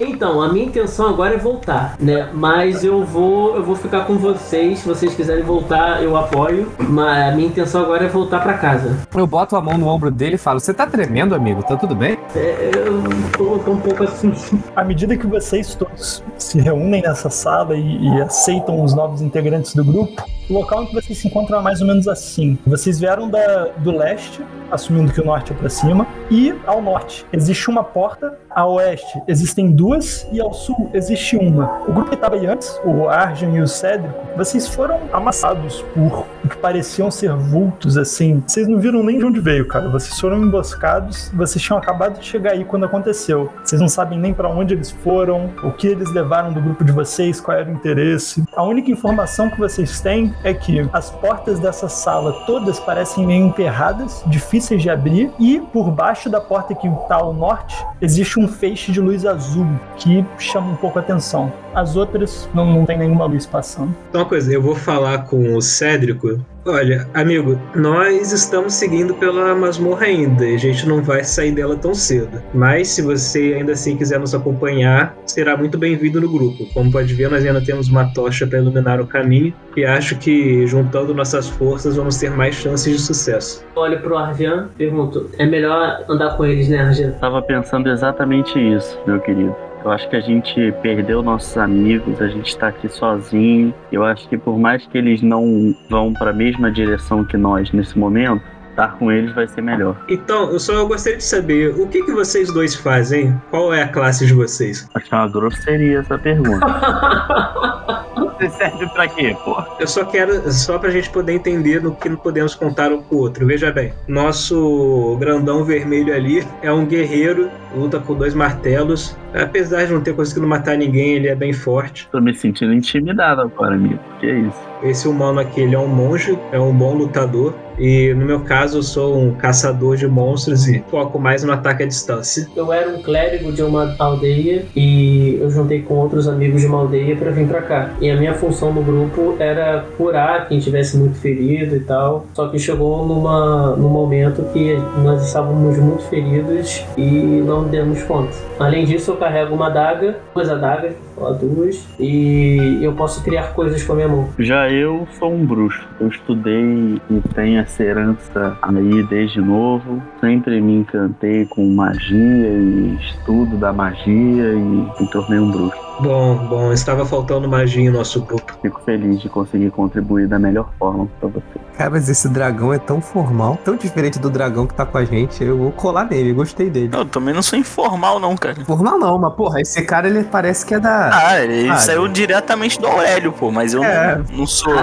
Então, a minha intenção agora é voltar, né? Mas eu vou, eu vou ficar com vocês. Se vocês quiserem voltar, eu apoio. Mas a minha intenção agora é voltar pra casa. Eu boto a mão no ombro dele e falo: Você tá tremendo, amigo? Tá tudo bem? É, eu tô, tô um pouco assim. À medida que vocês todos se reúnem nessa sala e, e aceitam os novos integrantes do grupo, O local em que vocês se encontram é mais ou menos assim. Vocês vieram da, do leste, assumindo que o norte é para cima, e ao norte existe uma porta, a oeste existem duas e ao sul existe uma. O grupo que estava aí antes, o Arjan e o Cédrico, vocês foram amassados por o que pareciam ser vultos assim. Vocês não viram nem de onde veio, cara. Vocês foram emboscados, vocês tinham acabado de chegar aí quando aconteceu. Vocês não sabem nem para onde eles foram, o que eles levaram do grupo de vocês, qual era o interesse. A única informação que vocês têm é que as portas dessa sala todas parecem meio emperradas, difíceis de abrir, e por baixo da porta que está ao norte existe um feixe de luz azul que chama um pouco a atenção. As outras não, não tem nenhuma luz passando. Então, uma coisa, eu vou falar com o Cédrico. Olha, amigo, nós estamos seguindo pela masmorra ainda e a gente não vai sair dela tão cedo. Mas se você ainda assim quiser nos acompanhar, será muito bem-vindo no grupo. Como pode ver, nós ainda temos uma tocha para iluminar o caminho e acho que juntando nossas forças vamos ter mais chances de sucesso. Olho pro Arjan, pergunto: é melhor andar com eles, né, Arjan? Tava pensando exatamente isso, meu querido. Eu acho que a gente perdeu nossos amigos, a gente tá aqui sozinho. Eu acho que por mais que eles não vão para a mesma direção que nós nesse momento, estar com eles vai ser melhor. Então, eu só gostaria de saber o que, que vocês dois fazem? Qual é a classe de vocês? Acho é uma grosseria essa pergunta. [LAUGHS] Você serve pra quê, pô? Eu só quero, só pra gente poder entender no que podemos contar um com o outro. Veja bem, nosso grandão vermelho ali é um guerreiro, luta com dois martelos. Apesar de não ter conseguido matar ninguém, ele é bem forte. Tô me sentindo intimidado agora, amigo. Que é isso? Esse humano aqui, ele é um monge, é um bom lutador. E no meu caso, eu sou um caçador de monstros e foco mais no ataque à distância. Eu era um clérigo de uma aldeia e eu juntei com outros amigos de uma aldeia para vir para cá. E a minha função no grupo era curar quem tivesse muito ferido e tal. Só que chegou numa, num momento que nós estávamos muito feridos e não demos conta. Além disso, eu carrego uma adaga, duas adagas, ó, duas, e eu posso criar coisas com a minha mão. Já eu sou um bruxo. Eu estudei e tenho essa herança aí desde novo. Sempre me encantei com magia e estudo da magia e me tornei um bruxo. Bom, bom, estava faltando magia em nosso grupo. Fico feliz de conseguir contribuir da melhor forma pra você. Cara, mas esse dragão é tão formal, tão diferente do dragão que tá com a gente. Eu vou colar nele, gostei dele. Eu também não sou informal, não, cara. Formal não, mas porra, esse cara ele parece que é da. Ah, ele Ah, saiu gente. diretamente do Aurélio, pô, mas eu É. não, não sou.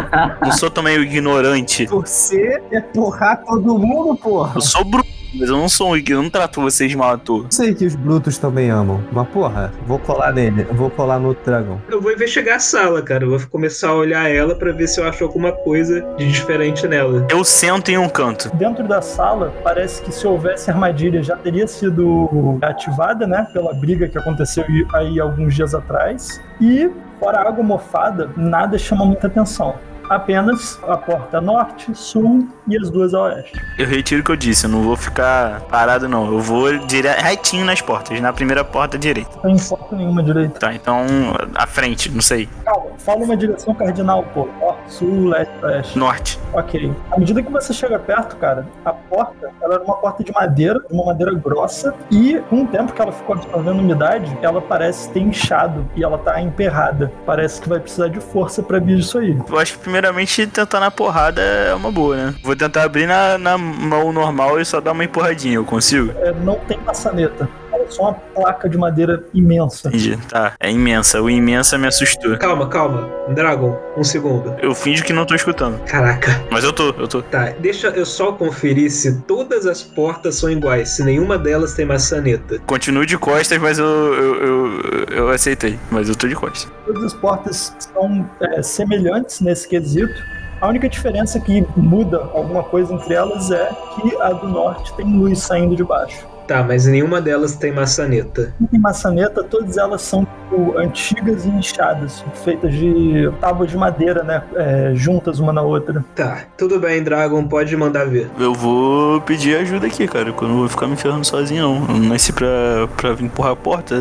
Não sou também o ignorante. Você é porrar todo mundo, porra. Eu sou bruto, mas eu não sou um. Eu não trato vocês mal à toa. Eu sei que os brutos também amam, mas porra, vou colar nele, vou colar no outro dragão. Eu vou investigar a sala, cara. Eu vou começar a olhar ela pra ver se eu acho alguma coisa de diferente nela. Eu sento em um canto. Dentro da sala, parece que se houvesse armadilha já teria sido ativada, né? Pela briga que aconteceu aí alguns dias atrás. E, fora a água mofada, nada chama muita atenção. Apenas a porta norte, sul e as duas a oeste. Eu retiro o que eu disse, eu não vou ficar parado, não. Eu vou dire... retinho nas portas, na primeira porta direita. Não tem porta nenhuma direita. Tá, então, à frente, não sei. Calma, fala uma direção cardinal, pô. Norte, sul, leste, oeste. Norte. Ok. À medida que você chega perto, cara, a porta, ela era uma porta de madeira, de uma madeira grossa, e com o tempo que ela ficou absorvendo umidade, ela parece ter inchado e ela tá emperrada. Parece que vai precisar de força pra abrir isso aí. Eu acho que primeiramente tentar na porrada é uma boa, né? Vou tentar abrir na, na mão normal e só dar uma empurradinha, eu consigo? É, não tem maçaneta. É só uma placa de madeira imensa. Entendi. Tá, é imensa. O imensa me assustou. Calma, calma. Dragon, um segundo. Eu finjo que não tô escutando. Caraca. Mas eu tô, eu tô. Tá, deixa eu só conferir se todas as portas são iguais, se nenhuma delas tem maçaneta. Continuo de costas, mas eu, eu, eu, eu aceitei. Mas eu tô de costas. Todas as portas são é, semelhantes nesse quesito. A única diferença que muda alguma coisa entre elas é que a do norte tem luz saindo de baixo. Tá, mas nenhuma delas tem maçaneta. Não tem maçaneta, todas elas são tipo, antigas e inchadas, feitas de tábuas de madeira, né? é, juntas uma na outra. Tá, tudo bem, Dragon, pode mandar ver. Eu vou pedir ajuda aqui, cara. Que eu não vou ficar me ferrando sozinho, não. Eu nasci pra, pra empurrar a porta.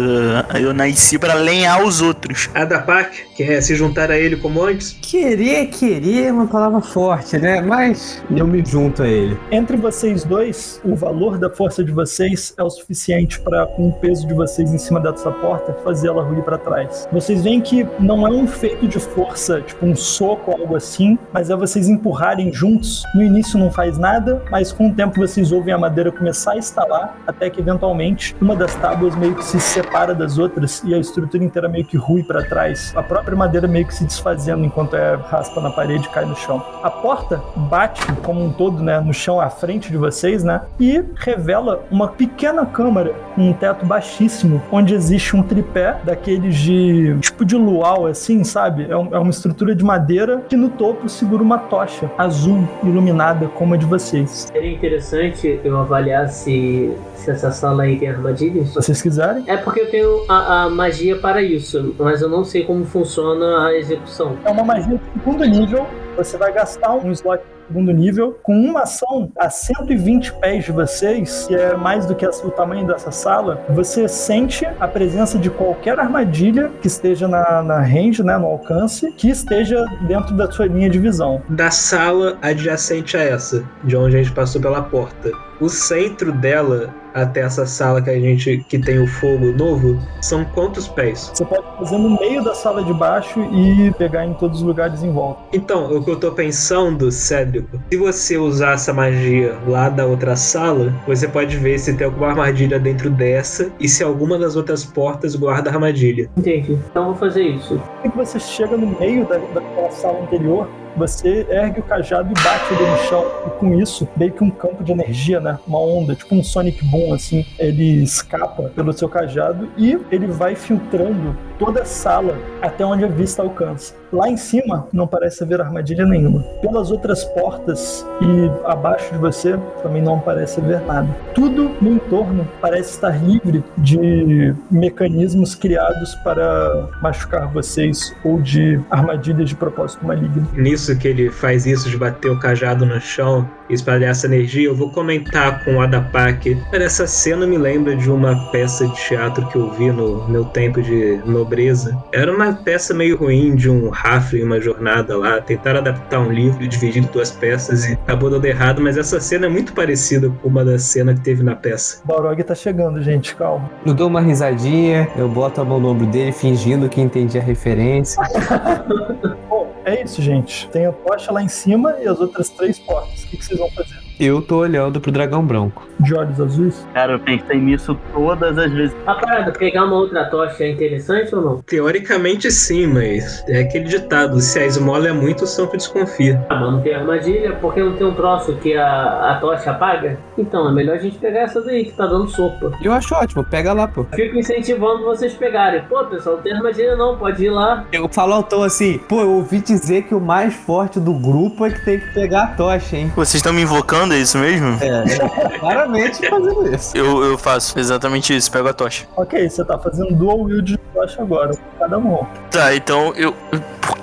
Eu nasci pra lenhar os outros. Adapak, quer se juntar a ele como antes? Querer, querer é uma palavra forte, né? Mas eu me junto a ele. Entre vocês dois, o valor da força de vocês vocês é o suficiente para, com o peso de vocês em cima dessa porta, fazer ela ruir para trás. Vocês veem que não é um feito de força, tipo um soco ou algo assim, mas é vocês empurrarem juntos. No início não faz nada, mas com o tempo vocês ouvem a madeira começar a estalar, até que eventualmente uma das tábuas meio que se separa das outras e a estrutura inteira meio que rui para trás. A própria madeira meio que se desfazendo enquanto é raspa na parede e cai no chão. A porta bate como um todo, né, no chão à frente de vocês, né, e revela uma pequena câmara com um teto baixíssimo, onde existe um tripé daqueles de tipo de luau, assim, sabe? É, um- é uma estrutura de madeira que no topo segura uma tocha azul iluminada como a de vocês. Seria interessante eu avaliar se, se essa sala aí tem armadilhas. Se vocês quiserem. É porque eu tenho a, a magia para isso, mas eu não sei como funciona a execução. É uma magia de segundo nível. Você vai gastar um slot segundo nível com uma ação a 120 pés de vocês, que é mais do que o tamanho dessa sala. Você sente a presença de qualquer armadilha que esteja na, na range, né, no alcance, que esteja dentro da sua linha de visão. Da sala adjacente a essa, de onde a gente passou pela porta. O centro dela até essa sala que a gente que tem o fogo novo são quantos pés? Você pode fazer no meio da sala de baixo e pegar em todos os lugares em volta. Então, o que eu tô pensando, Cédrico, se você usar essa magia lá da outra sala, você pode ver se tem alguma armadilha dentro dessa e se alguma das outras portas guarda armadilha. Entendi. Então eu vou fazer isso. Que você chega no meio da, daquela sala anterior, você ergue o cajado e bate ele no chão. E com isso, meio que um campo de energia, né? Uma onda, tipo um Sonic Boom, assim. Ele escapa pelo seu cajado e ele vai filtrando toda a sala até onde a vista alcança. Lá em cima não parece haver armadilha nenhuma. Pelas outras portas e abaixo de você também não parece haver nada. Tudo no entorno parece estar livre de mecanismos criados para machucar vocês ou de armadilhas de propósito maligno. Nisso que ele faz isso de bater o cajado no chão e espalhar essa energia, eu vou comentar com o Adapak. Essa cena me lembra de uma peça de teatro que eu vi no meu tempo de nobreza. Era uma peça meio ruim de um rafle em uma jornada lá. Tentaram adaptar um livro dividido em duas peças e acabou dando errado, mas essa cena é muito parecida com uma das cenas que teve na peça. O Balrog tá chegando, gente, calma. Eu dou uma risadinha, eu boto a mão no ombro dele, fingindo que entendi a referência. [LAUGHS] É isso, gente. Tem a tocha lá em cima e as outras três portas. O que vocês vão fazer? Eu tô olhando pro dragão branco. De olhos azuis? Cara, eu pensei nisso todas as vezes. A parada, pegar uma outra tocha é interessante ou não? Teoricamente sim, mas é aquele ditado: se a esmola é muito, o santo desconfia. Ah, mas não tem armadilha, porque não tem um troço que a, a tocha apaga? Então, é melhor a gente pegar essa daí que tá dando sopa. Eu acho ótimo, pega lá, pô. Fico incentivando vocês pegarem. Pô, pessoal, não tem armadilha não, pode ir lá. Eu falo ao tom assim, pô, eu ouvi dizer que o mais forte do grupo é que tem que pegar a tocha, hein? Vocês estão me invocando, é isso mesmo? É, [LAUGHS] claramente fazendo isso. Eu, eu faço exatamente isso, pego a tocha. Ok, você tá fazendo dual wield de tocha agora, cada mão. Tá, então eu.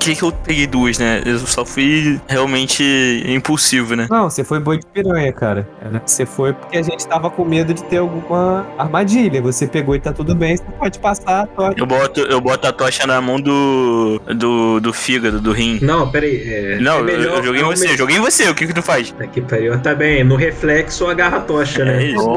Por que, que eu peguei duas, né? Eu só fui realmente impulsivo, né? Não, você foi boi de piranha, cara. Você foi porque a gente tava com medo de ter alguma armadilha. Você pegou e tá tudo bem, você pode passar a tocha. Eu boto, eu boto a tocha na mão do. do, do fígado, do rim. Não, peraí. É, Não, é eu, melhor- eu joguei em é você, me- eu joguei em você, o que que tu faz? Tá que pariu. Tá bem, no reflexo agarra a tocha, É né? isso.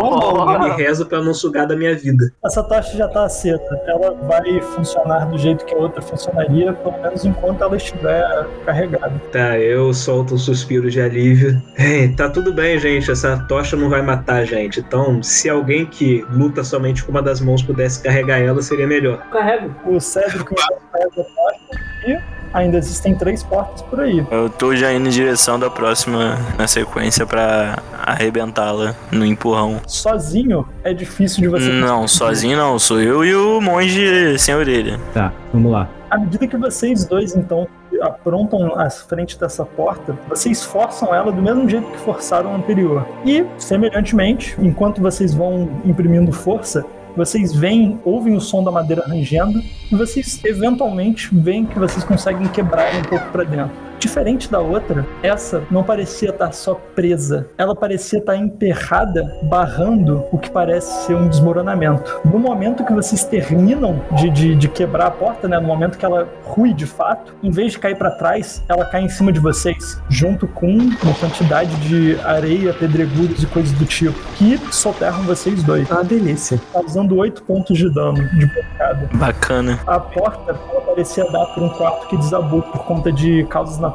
E rezo pra não sugar da minha vida. Essa tocha já tá acesa. Ela vai funcionar do jeito que a outra funcionaria, pelo menos enquanto ela estiver carregada. Tá, eu solto um suspiro de alívio. Ei, tá tudo bem, gente. Essa tocha não vai matar a gente. Então, se alguém que luta somente com uma das mãos pudesse carregar ela, seria melhor. Carrego. O então pega a tocha e ainda existem três portas por aí. Eu tô já indo em direção da próxima na sequência pra arrebentá-la no empurrão. Sozinho é difícil de você Não, conseguir. sozinho não, sou eu e o monge sem orelha. Tá, vamos lá. À medida que vocês dois, então, aprontam à frente dessa porta, vocês forçam ela do mesmo jeito que forçaram a anterior. E, semelhantemente, enquanto vocês vão imprimindo força, vocês veem, ouvem o som da madeira rangendo e vocês eventualmente veem que vocês conseguem quebrar um pouco para dentro. Diferente da outra, essa não parecia estar só presa, ela parecia estar emperrada, barrando o que parece ser um desmoronamento. No momento que vocês terminam de, de, de quebrar a porta, né, no momento que ela rui de fato, em vez de cair para trás, ela cai em cima de vocês, junto com uma quantidade de areia, pedregulhos e coisas do tipo, que soterram vocês dois, Ah, delícia. causando 8 pontos de dano de pancada. Bacana. A porta ela parecia dar por um quarto que desabou por conta de causas naturais.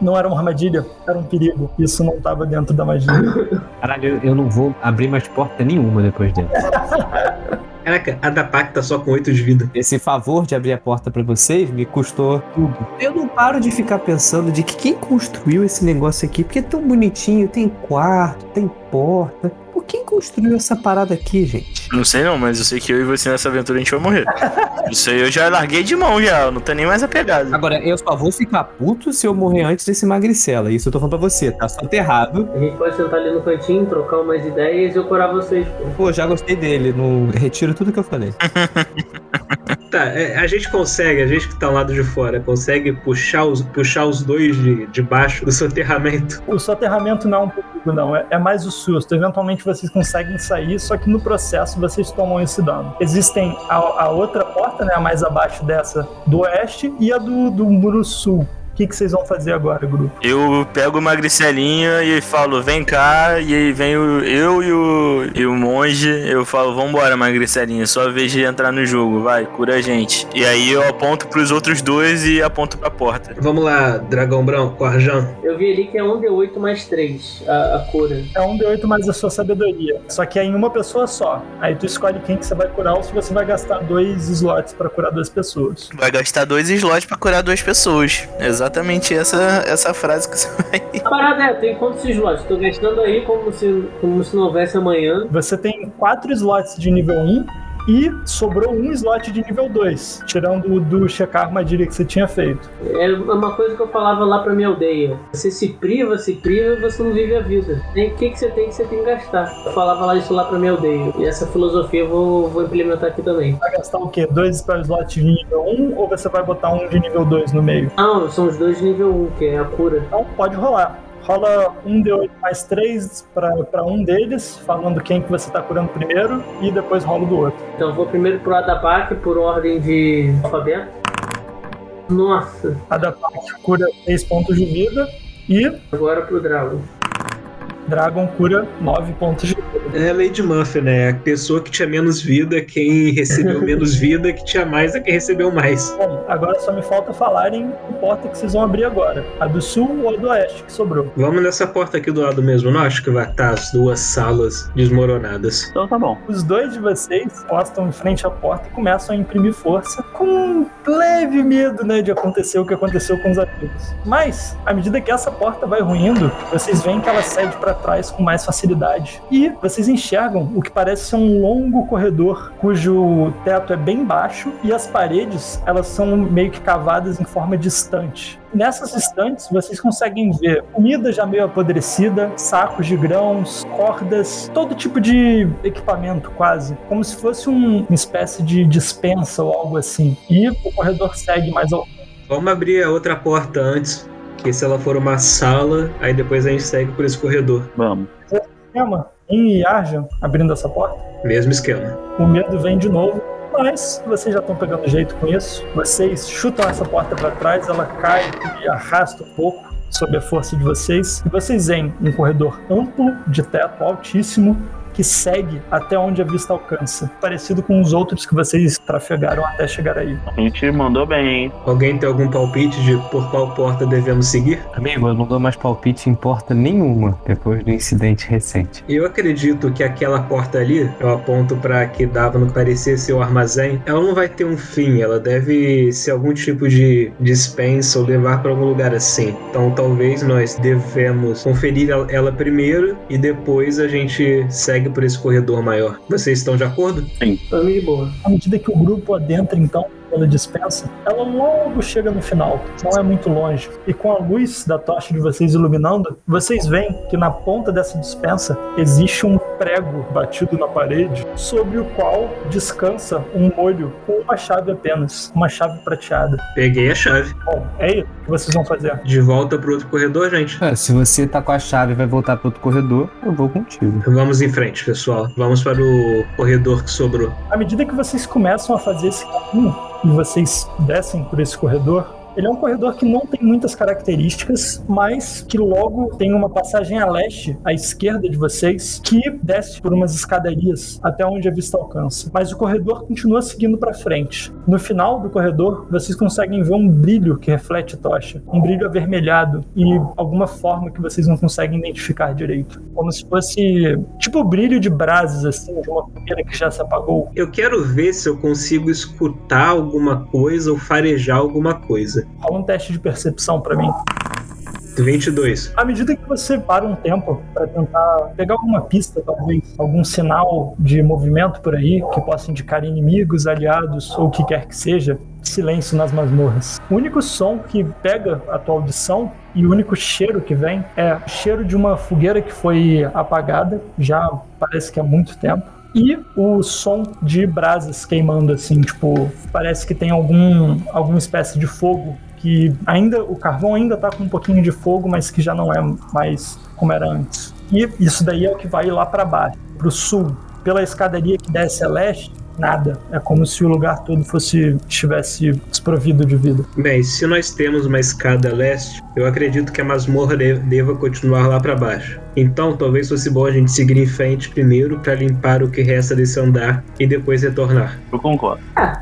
Não era uma armadilha, era um perigo. Isso não estava dentro da magia. [LAUGHS] Caralho, eu não vou abrir mais porta nenhuma depois dessa. [LAUGHS] Caraca, a da PAC tá só com 8 de vida. Esse favor de abrir a porta pra vocês me custou tudo. Eu não paro de ficar pensando de que quem construiu esse negócio aqui, porque é tão bonitinho, tem quarto, tem porta. Por quem construiu essa parada aqui, gente? Não sei não, mas eu sei que eu e você nessa aventura a gente vai morrer. [LAUGHS] Isso aí eu já larguei de mão já, eu não tô nem mais apegado. Agora, eu só vou ficar puto se eu morrer antes desse magricela. Isso eu tô falando pra você, tá soterrado. A gente pode sentar ali no cantinho, trocar umas ideias e eu curar vocês, pô. Pô, já gostei dele. No... Retiro tudo que eu falei. [LAUGHS] Tá, é, a gente consegue, a gente que tá ao lado de fora, consegue puxar os, puxar os dois de, de baixo do soterramento. O soterramento não é um perigo, não. É, é mais o susto. Eventualmente vocês conseguem sair, só que no processo vocês tomam esse dano. Existem a, a outra porta, né, a mais abaixo dessa, do oeste, e a do, do muro sul. O que, que vocês vão fazer agora, grupo? Eu pego uma gricelinha e falo, vem cá, e aí vem o, eu e o, e o monge, eu falo, vambora, magricelinha, sua vez de entrar no jogo, vai, cura a gente. E aí eu aponto pros outros dois e aponto pra porta. Vamos lá, dragão branco, Arjan. Eu vi ali que é 1d8 mais 3 a, a cura. É um D8 mais a sua sabedoria. Só que é em uma pessoa só. Aí tu escolhe quem que você vai curar ou se você vai gastar dois slots pra curar duas pessoas. Vai gastar dois slots pra curar duas pessoas. Exatamente essa, essa frase que você [LAUGHS] vai. A parada é, tem quantos slots? Tô gastando aí como se, como se não houvesse amanhã. Você tem quatro slots de nível 1 e sobrou um slot de nível 2, tirando o do checar a armadilha que você tinha feito. É uma coisa que eu falava lá pra minha aldeia. Você se priva, se priva e você não vive a vida. Tem- O que, que você tem que você tem que gastar. Eu falava lá isso lá pra minha aldeia. E essa filosofia eu vou, vou implementar aqui também. Vai gastar o quê? Dois spell slots de nível 1 ou você vai botar um de nível 2 no meio? Não, são os dois de nível 1, que é a cura. Então pode rolar. Rola um D8 mais 3 para um deles, falando quem que você tá curando primeiro, e depois rola do outro. Então eu vou primeiro pro Adapak por ordem de alfabeto. Nossa, A da Pac cura 6 pontos de vida e agora pro Dragon. Dragon cura 9 pontos de vida. É a Lady Murphy, né? A pessoa que tinha menos vida, quem recebeu [LAUGHS] menos vida, que tinha mais é quem recebeu mais. Bom, agora só me falta falarem que porta que vocês vão abrir agora. A do sul ou a do oeste que sobrou. Vamos nessa porta aqui do lado mesmo, não acho que vai estar as duas salas desmoronadas. Então tá bom. Os dois de vocês postam em frente à porta e começam a imprimir força com um leve medo, né, de acontecer o que aconteceu com os amigos. Mas, à medida que essa porta vai ruindo, vocês veem que ela cede para trás com mais facilidade. E vocês enxergam o que parece ser um longo corredor cujo teto é bem baixo e as paredes, elas são meio que cavadas em forma de estante. Nessas estantes, vocês conseguem ver comida já meio apodrecida, sacos de grãos, cordas, todo tipo de equipamento quase, como se fosse um- uma espécie de dispensa ou algo assim. E o corredor segue mais ao Vamos abrir a outra porta antes, que se ela for uma sala, aí depois a gente segue por esse corredor. Vamos. esquema. Em Arjan, abrindo essa porta, Mesmo esquema. o medo vem de novo. Mas vocês já estão pegando jeito com isso. Vocês chutam essa porta para trás, ela cai e arrasta um pouco sob a força de vocês. E vocês veem um corredor amplo, de teto altíssimo, que segue até onde a vista alcança. Parecido com os outros que vocês trafegaram até chegar aí. A gente mandou bem, hein? Alguém tem algum palpite de por qual porta devemos seguir? Amigo, eu não dou mais palpite em porta nenhuma depois do incidente recente. Eu acredito que aquela porta ali, eu aponto pra que dava no que parecia ser o armazém, ela não vai ter um fim, ela deve ser algum tipo de dispensa ou levar pra algum lugar assim. Então talvez nós devemos conferir ela primeiro e depois a gente segue por esse corredor maior. Vocês estão de acordo? Pra mim de boa. À medida que o grupo adentra, então, o pela dispensa, ela logo chega no final, não é muito longe. E com a luz da tocha de vocês iluminando, vocês veem que na ponta dessa dispensa existe um prego batido na parede sobre o qual descansa um molho com uma chave apenas, uma chave prateada. Peguei a chave. Bom, é isso que vocês vão fazer. De volta pro outro corredor, gente. É, se você tá com a chave e vai voltar pro outro corredor, eu vou contigo. Vamos em frente, pessoal. Vamos para o corredor que sobrou. À medida que vocês começam a fazer esse caminho e vocês descem por esse corredor, ele é um corredor que não tem muitas características, mas que logo tem uma passagem a leste, à esquerda de vocês, que desce por umas escadarias até onde a vista alcança. Mas o corredor continua seguindo para frente. No final do corredor, vocês conseguem ver um brilho que reflete a tocha, um brilho avermelhado e alguma forma que vocês não conseguem identificar direito, como se fosse tipo o brilho de brasas assim de uma fogueira que já se apagou. Eu quero ver se eu consigo escutar alguma coisa ou farejar alguma coisa. Rola um teste de percepção para mim. 22. À medida que você para um tempo para tentar pegar alguma pista, talvez, algum sinal de movimento por aí que possa indicar inimigos, aliados ou o que quer que seja, silêncio nas masmorras. O único som que pega a tua audição e o único cheiro que vem é o cheiro de uma fogueira que foi apagada, já parece que há muito tempo. E o som de brasas queimando, assim, tipo, parece que tem algum, alguma espécie de fogo que ainda o carvão ainda tá com um pouquinho de fogo, mas que já não é mais como era antes. E isso daí é o que vai lá para baixo, para o sul, pela escadaria que desce a leste. Nada. É como se o lugar todo fosse estivesse desprovido de vida. Bem, se nós temos uma escada leste, eu acredito que a masmorra de- deva continuar lá para baixo. Então, talvez fosse bom a gente seguir em frente primeiro para limpar o que resta desse andar e depois retornar. Eu concordo. Ah,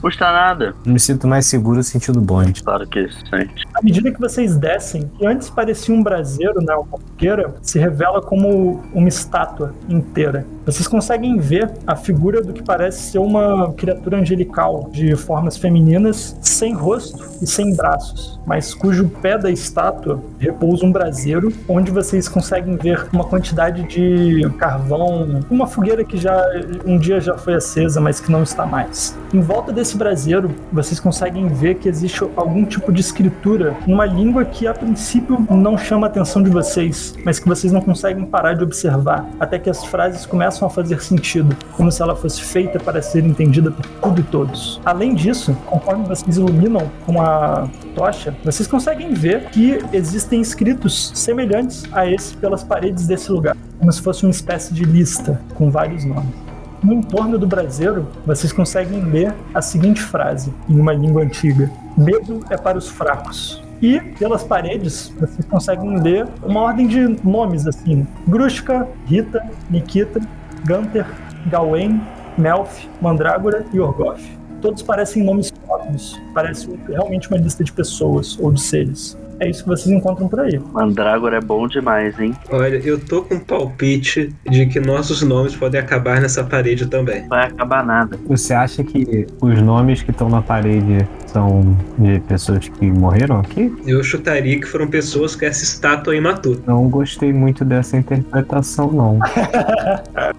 Custa nada. Me sinto mais seguro sentindo bonde. Claro que sente. À medida que vocês descem, que antes parecia um braseiro, né, uma fogueira, se revela como uma estátua inteira. Vocês conseguem ver a figura do que parece ser uma criatura angelical, de formas femininas, sem rosto e sem braços, mas cujo pé da estátua repousa um braseiro, onde vocês conseguem ver uma quantidade de carvão, uma fogueira que já um dia já foi acesa, mas que não está mais. Em volta desse braseiro, vocês conseguem ver que existe algum tipo de escritura numa língua que a princípio não chama a atenção de vocês, mas que vocês não conseguem parar de observar, até que as frases começam a fazer sentido, como se ela fosse feita para ser entendida por tudo e todos. Além disso, conforme vocês iluminam com a tocha, vocês conseguem ver que existem escritos semelhantes a esse pelas paredes desse lugar, como se fosse uma espécie de lista com vários nomes. No entorno do braseiro, vocês conseguem ler a seguinte frase, em uma língua antiga: Medo é para os fracos. E pelas paredes, vocês conseguem ler uma ordem de nomes assim: Grushka, Rita, Nikita, Gunter, Gawain, Melf, Mandrágora e Orgoth. Todos parecem nomes próprios, parece realmente uma lista de pessoas ou de seres. É isso que vocês encontram por aí. Mandrágora é bom demais, hein? Olha, eu tô com um palpite de que nossos nomes podem acabar nessa parede também. Vai acabar nada. Você acha que os nomes que estão na parede são de pessoas que morreram aqui? Eu chutaria que foram pessoas que essa estátua aí matou. Não gostei muito dessa interpretação, não. o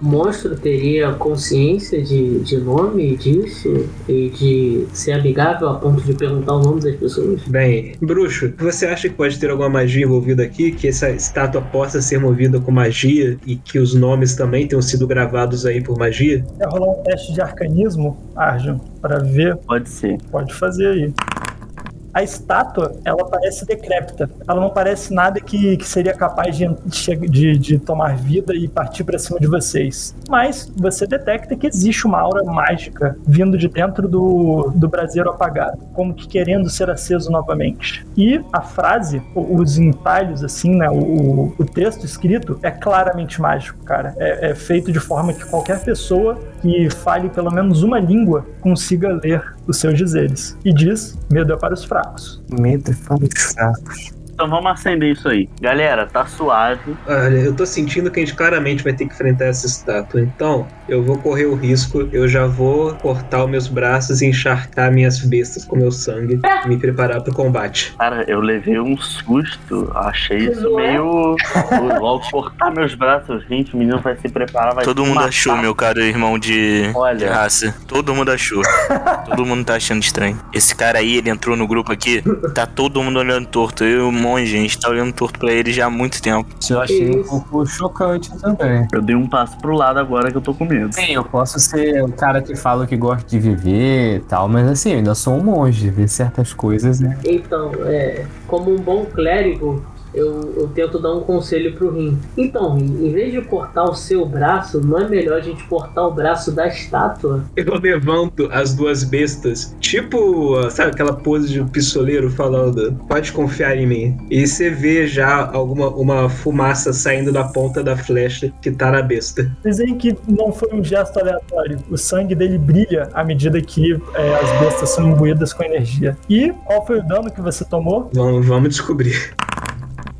[LAUGHS] monstro teria consciência de, de nome disso e de ser amigável a ponto de perguntar o nome das pessoas? Bem, bruxo, você acha que pode ter alguma magia envolvida aqui? Que essa estátua possa ser movida com magia e que os nomes também tenham sido gravados aí por magia? Quer rolar um teste de arcanismo, Arjun, para ver? Pode ser. Pode fazer aí. A estátua, ela parece decrépita. Ela não parece nada que, que seria capaz de, de, de tomar vida e partir para cima de vocês. Mas você detecta que existe uma aura mágica vindo de dentro do, do braseiro apagado, como que querendo ser aceso novamente. E a frase, os entalhos, assim, né? O, o texto escrito é claramente mágico, cara. É, é feito de forma que qualquer pessoa que fale pelo menos uma língua consiga ler os seus dizeres. E diz: medo é para os fracos. Medo é para os fracos. Então vamos acender isso aí. Galera, tá suave. Olha, eu tô sentindo que a gente claramente vai ter que enfrentar essa estátua. Então, eu vou correr o risco, eu já vou cortar os meus braços e encharcar minhas bestas com meu sangue e me preparar pro combate. Cara, eu levei um susto. Achei isso meio. [LAUGHS] Ao cortar meus braços, gente, o menino vai se preparar, vai Todo se mundo matar. achou, meu caro irmão de, de Olha. raça. Todo mundo achou. todo mundo tá achando estranho. Esse cara aí, ele entrou no grupo aqui, tá todo mundo olhando torto. Eu e um monte de gente tá olhando torto pra ele já há muito tempo. Isso eu achei um pouco chocante também. Eu dei um passo pro lado agora que eu tô com medo. Sim, eu posso ser o cara que fala que gosta de viver e tal, mas assim, eu ainda sou um monge, ver certas coisas, né? Então, é, como um bom clérigo, eu, eu tento dar um conselho pro Rim. Então, Rim, em vez de cortar o seu braço, não é melhor a gente cortar o braço da estátua? Eu levanto as duas bestas, tipo, sabe aquela pose de pistoleiro falando, pode confiar em mim. E você vê já alguma uma fumaça saindo da ponta da flecha que tá na besta. Veem que não foi um gesto aleatório. O sangue dele brilha à medida que é, as bestas são imbuídas com energia. E qual foi o dano que você tomou? Vamos, vamos descobrir.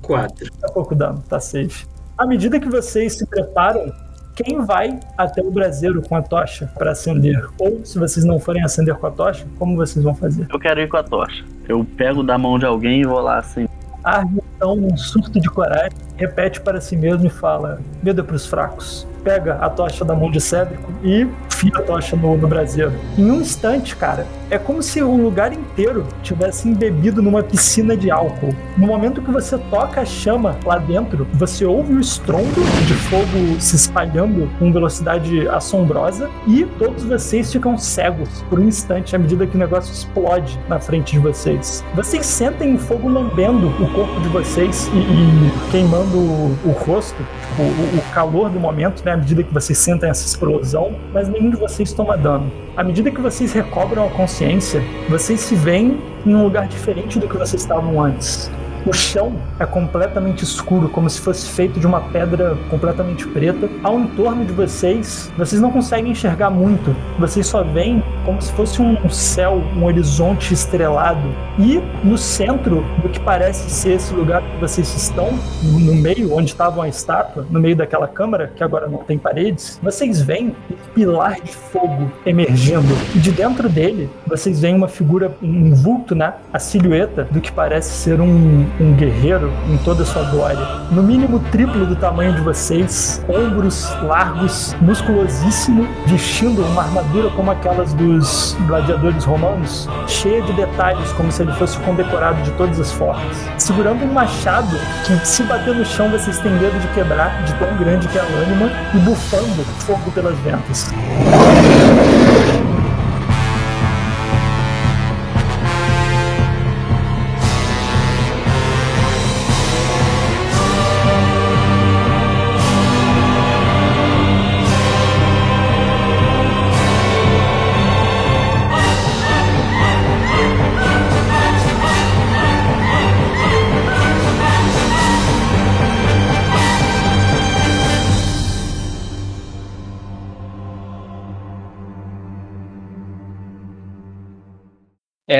Quatro. Tá pouco dano, tá safe. À medida que vocês se preparam, quem vai até o braseiro com a tocha para acender? Ou se vocês não forem acender com a tocha, como vocês vão fazer? Eu quero ir com a tocha. Eu pego da mão de alguém e vou lá assim. Arne, então, num surto de coragem, repete para si mesmo e fala: Medo é pros fracos. Pega a tocha da mão de Cédrico e fia a tocha no, no braseiro. Em um instante, cara, é como se o lugar inteiro tivesse embebido numa piscina de álcool. No momento que você toca a chama lá dentro, você ouve o estrondo de fogo se espalhando com velocidade assombrosa e todos vocês ficam cegos por um instante à medida que o negócio explode na frente de vocês. Vocês sentem o fogo lambendo o corpo de vocês e, e queimando o, o rosto, o, o calor do momento, né, à medida que vocês sentem essa explosão, mas nenhum de vocês toma dano. À medida que vocês recobram a consciência, vocês se veem em um lugar diferente do que vocês estavam antes. O chão é completamente escuro, como se fosse feito de uma pedra completamente preta. Ao entorno de vocês, vocês não conseguem enxergar muito. Vocês só veem como se fosse um céu, um horizonte estrelado. E no centro do que parece ser esse lugar que vocês estão, no meio onde estava a estátua, no meio daquela câmara, que agora não tem paredes, vocês veem um pilar de fogo emergindo. E de dentro dele, vocês veem uma figura, um vulto, né? A silhueta do que parece ser um, um guerreiro em toda a sua glória. No mínimo triplo do tamanho de vocês, ombros largos, musculosíssimo, vestindo uma armadura como aquelas dos gladiadores romanos, cheia de detalhes, como se ele fosse condecorado de todas as formas. Segurando um machado que, se bater no chão, vocês têm medo de quebrar, de tão grande que é a lâmina, e bufando fogo pelas ventas.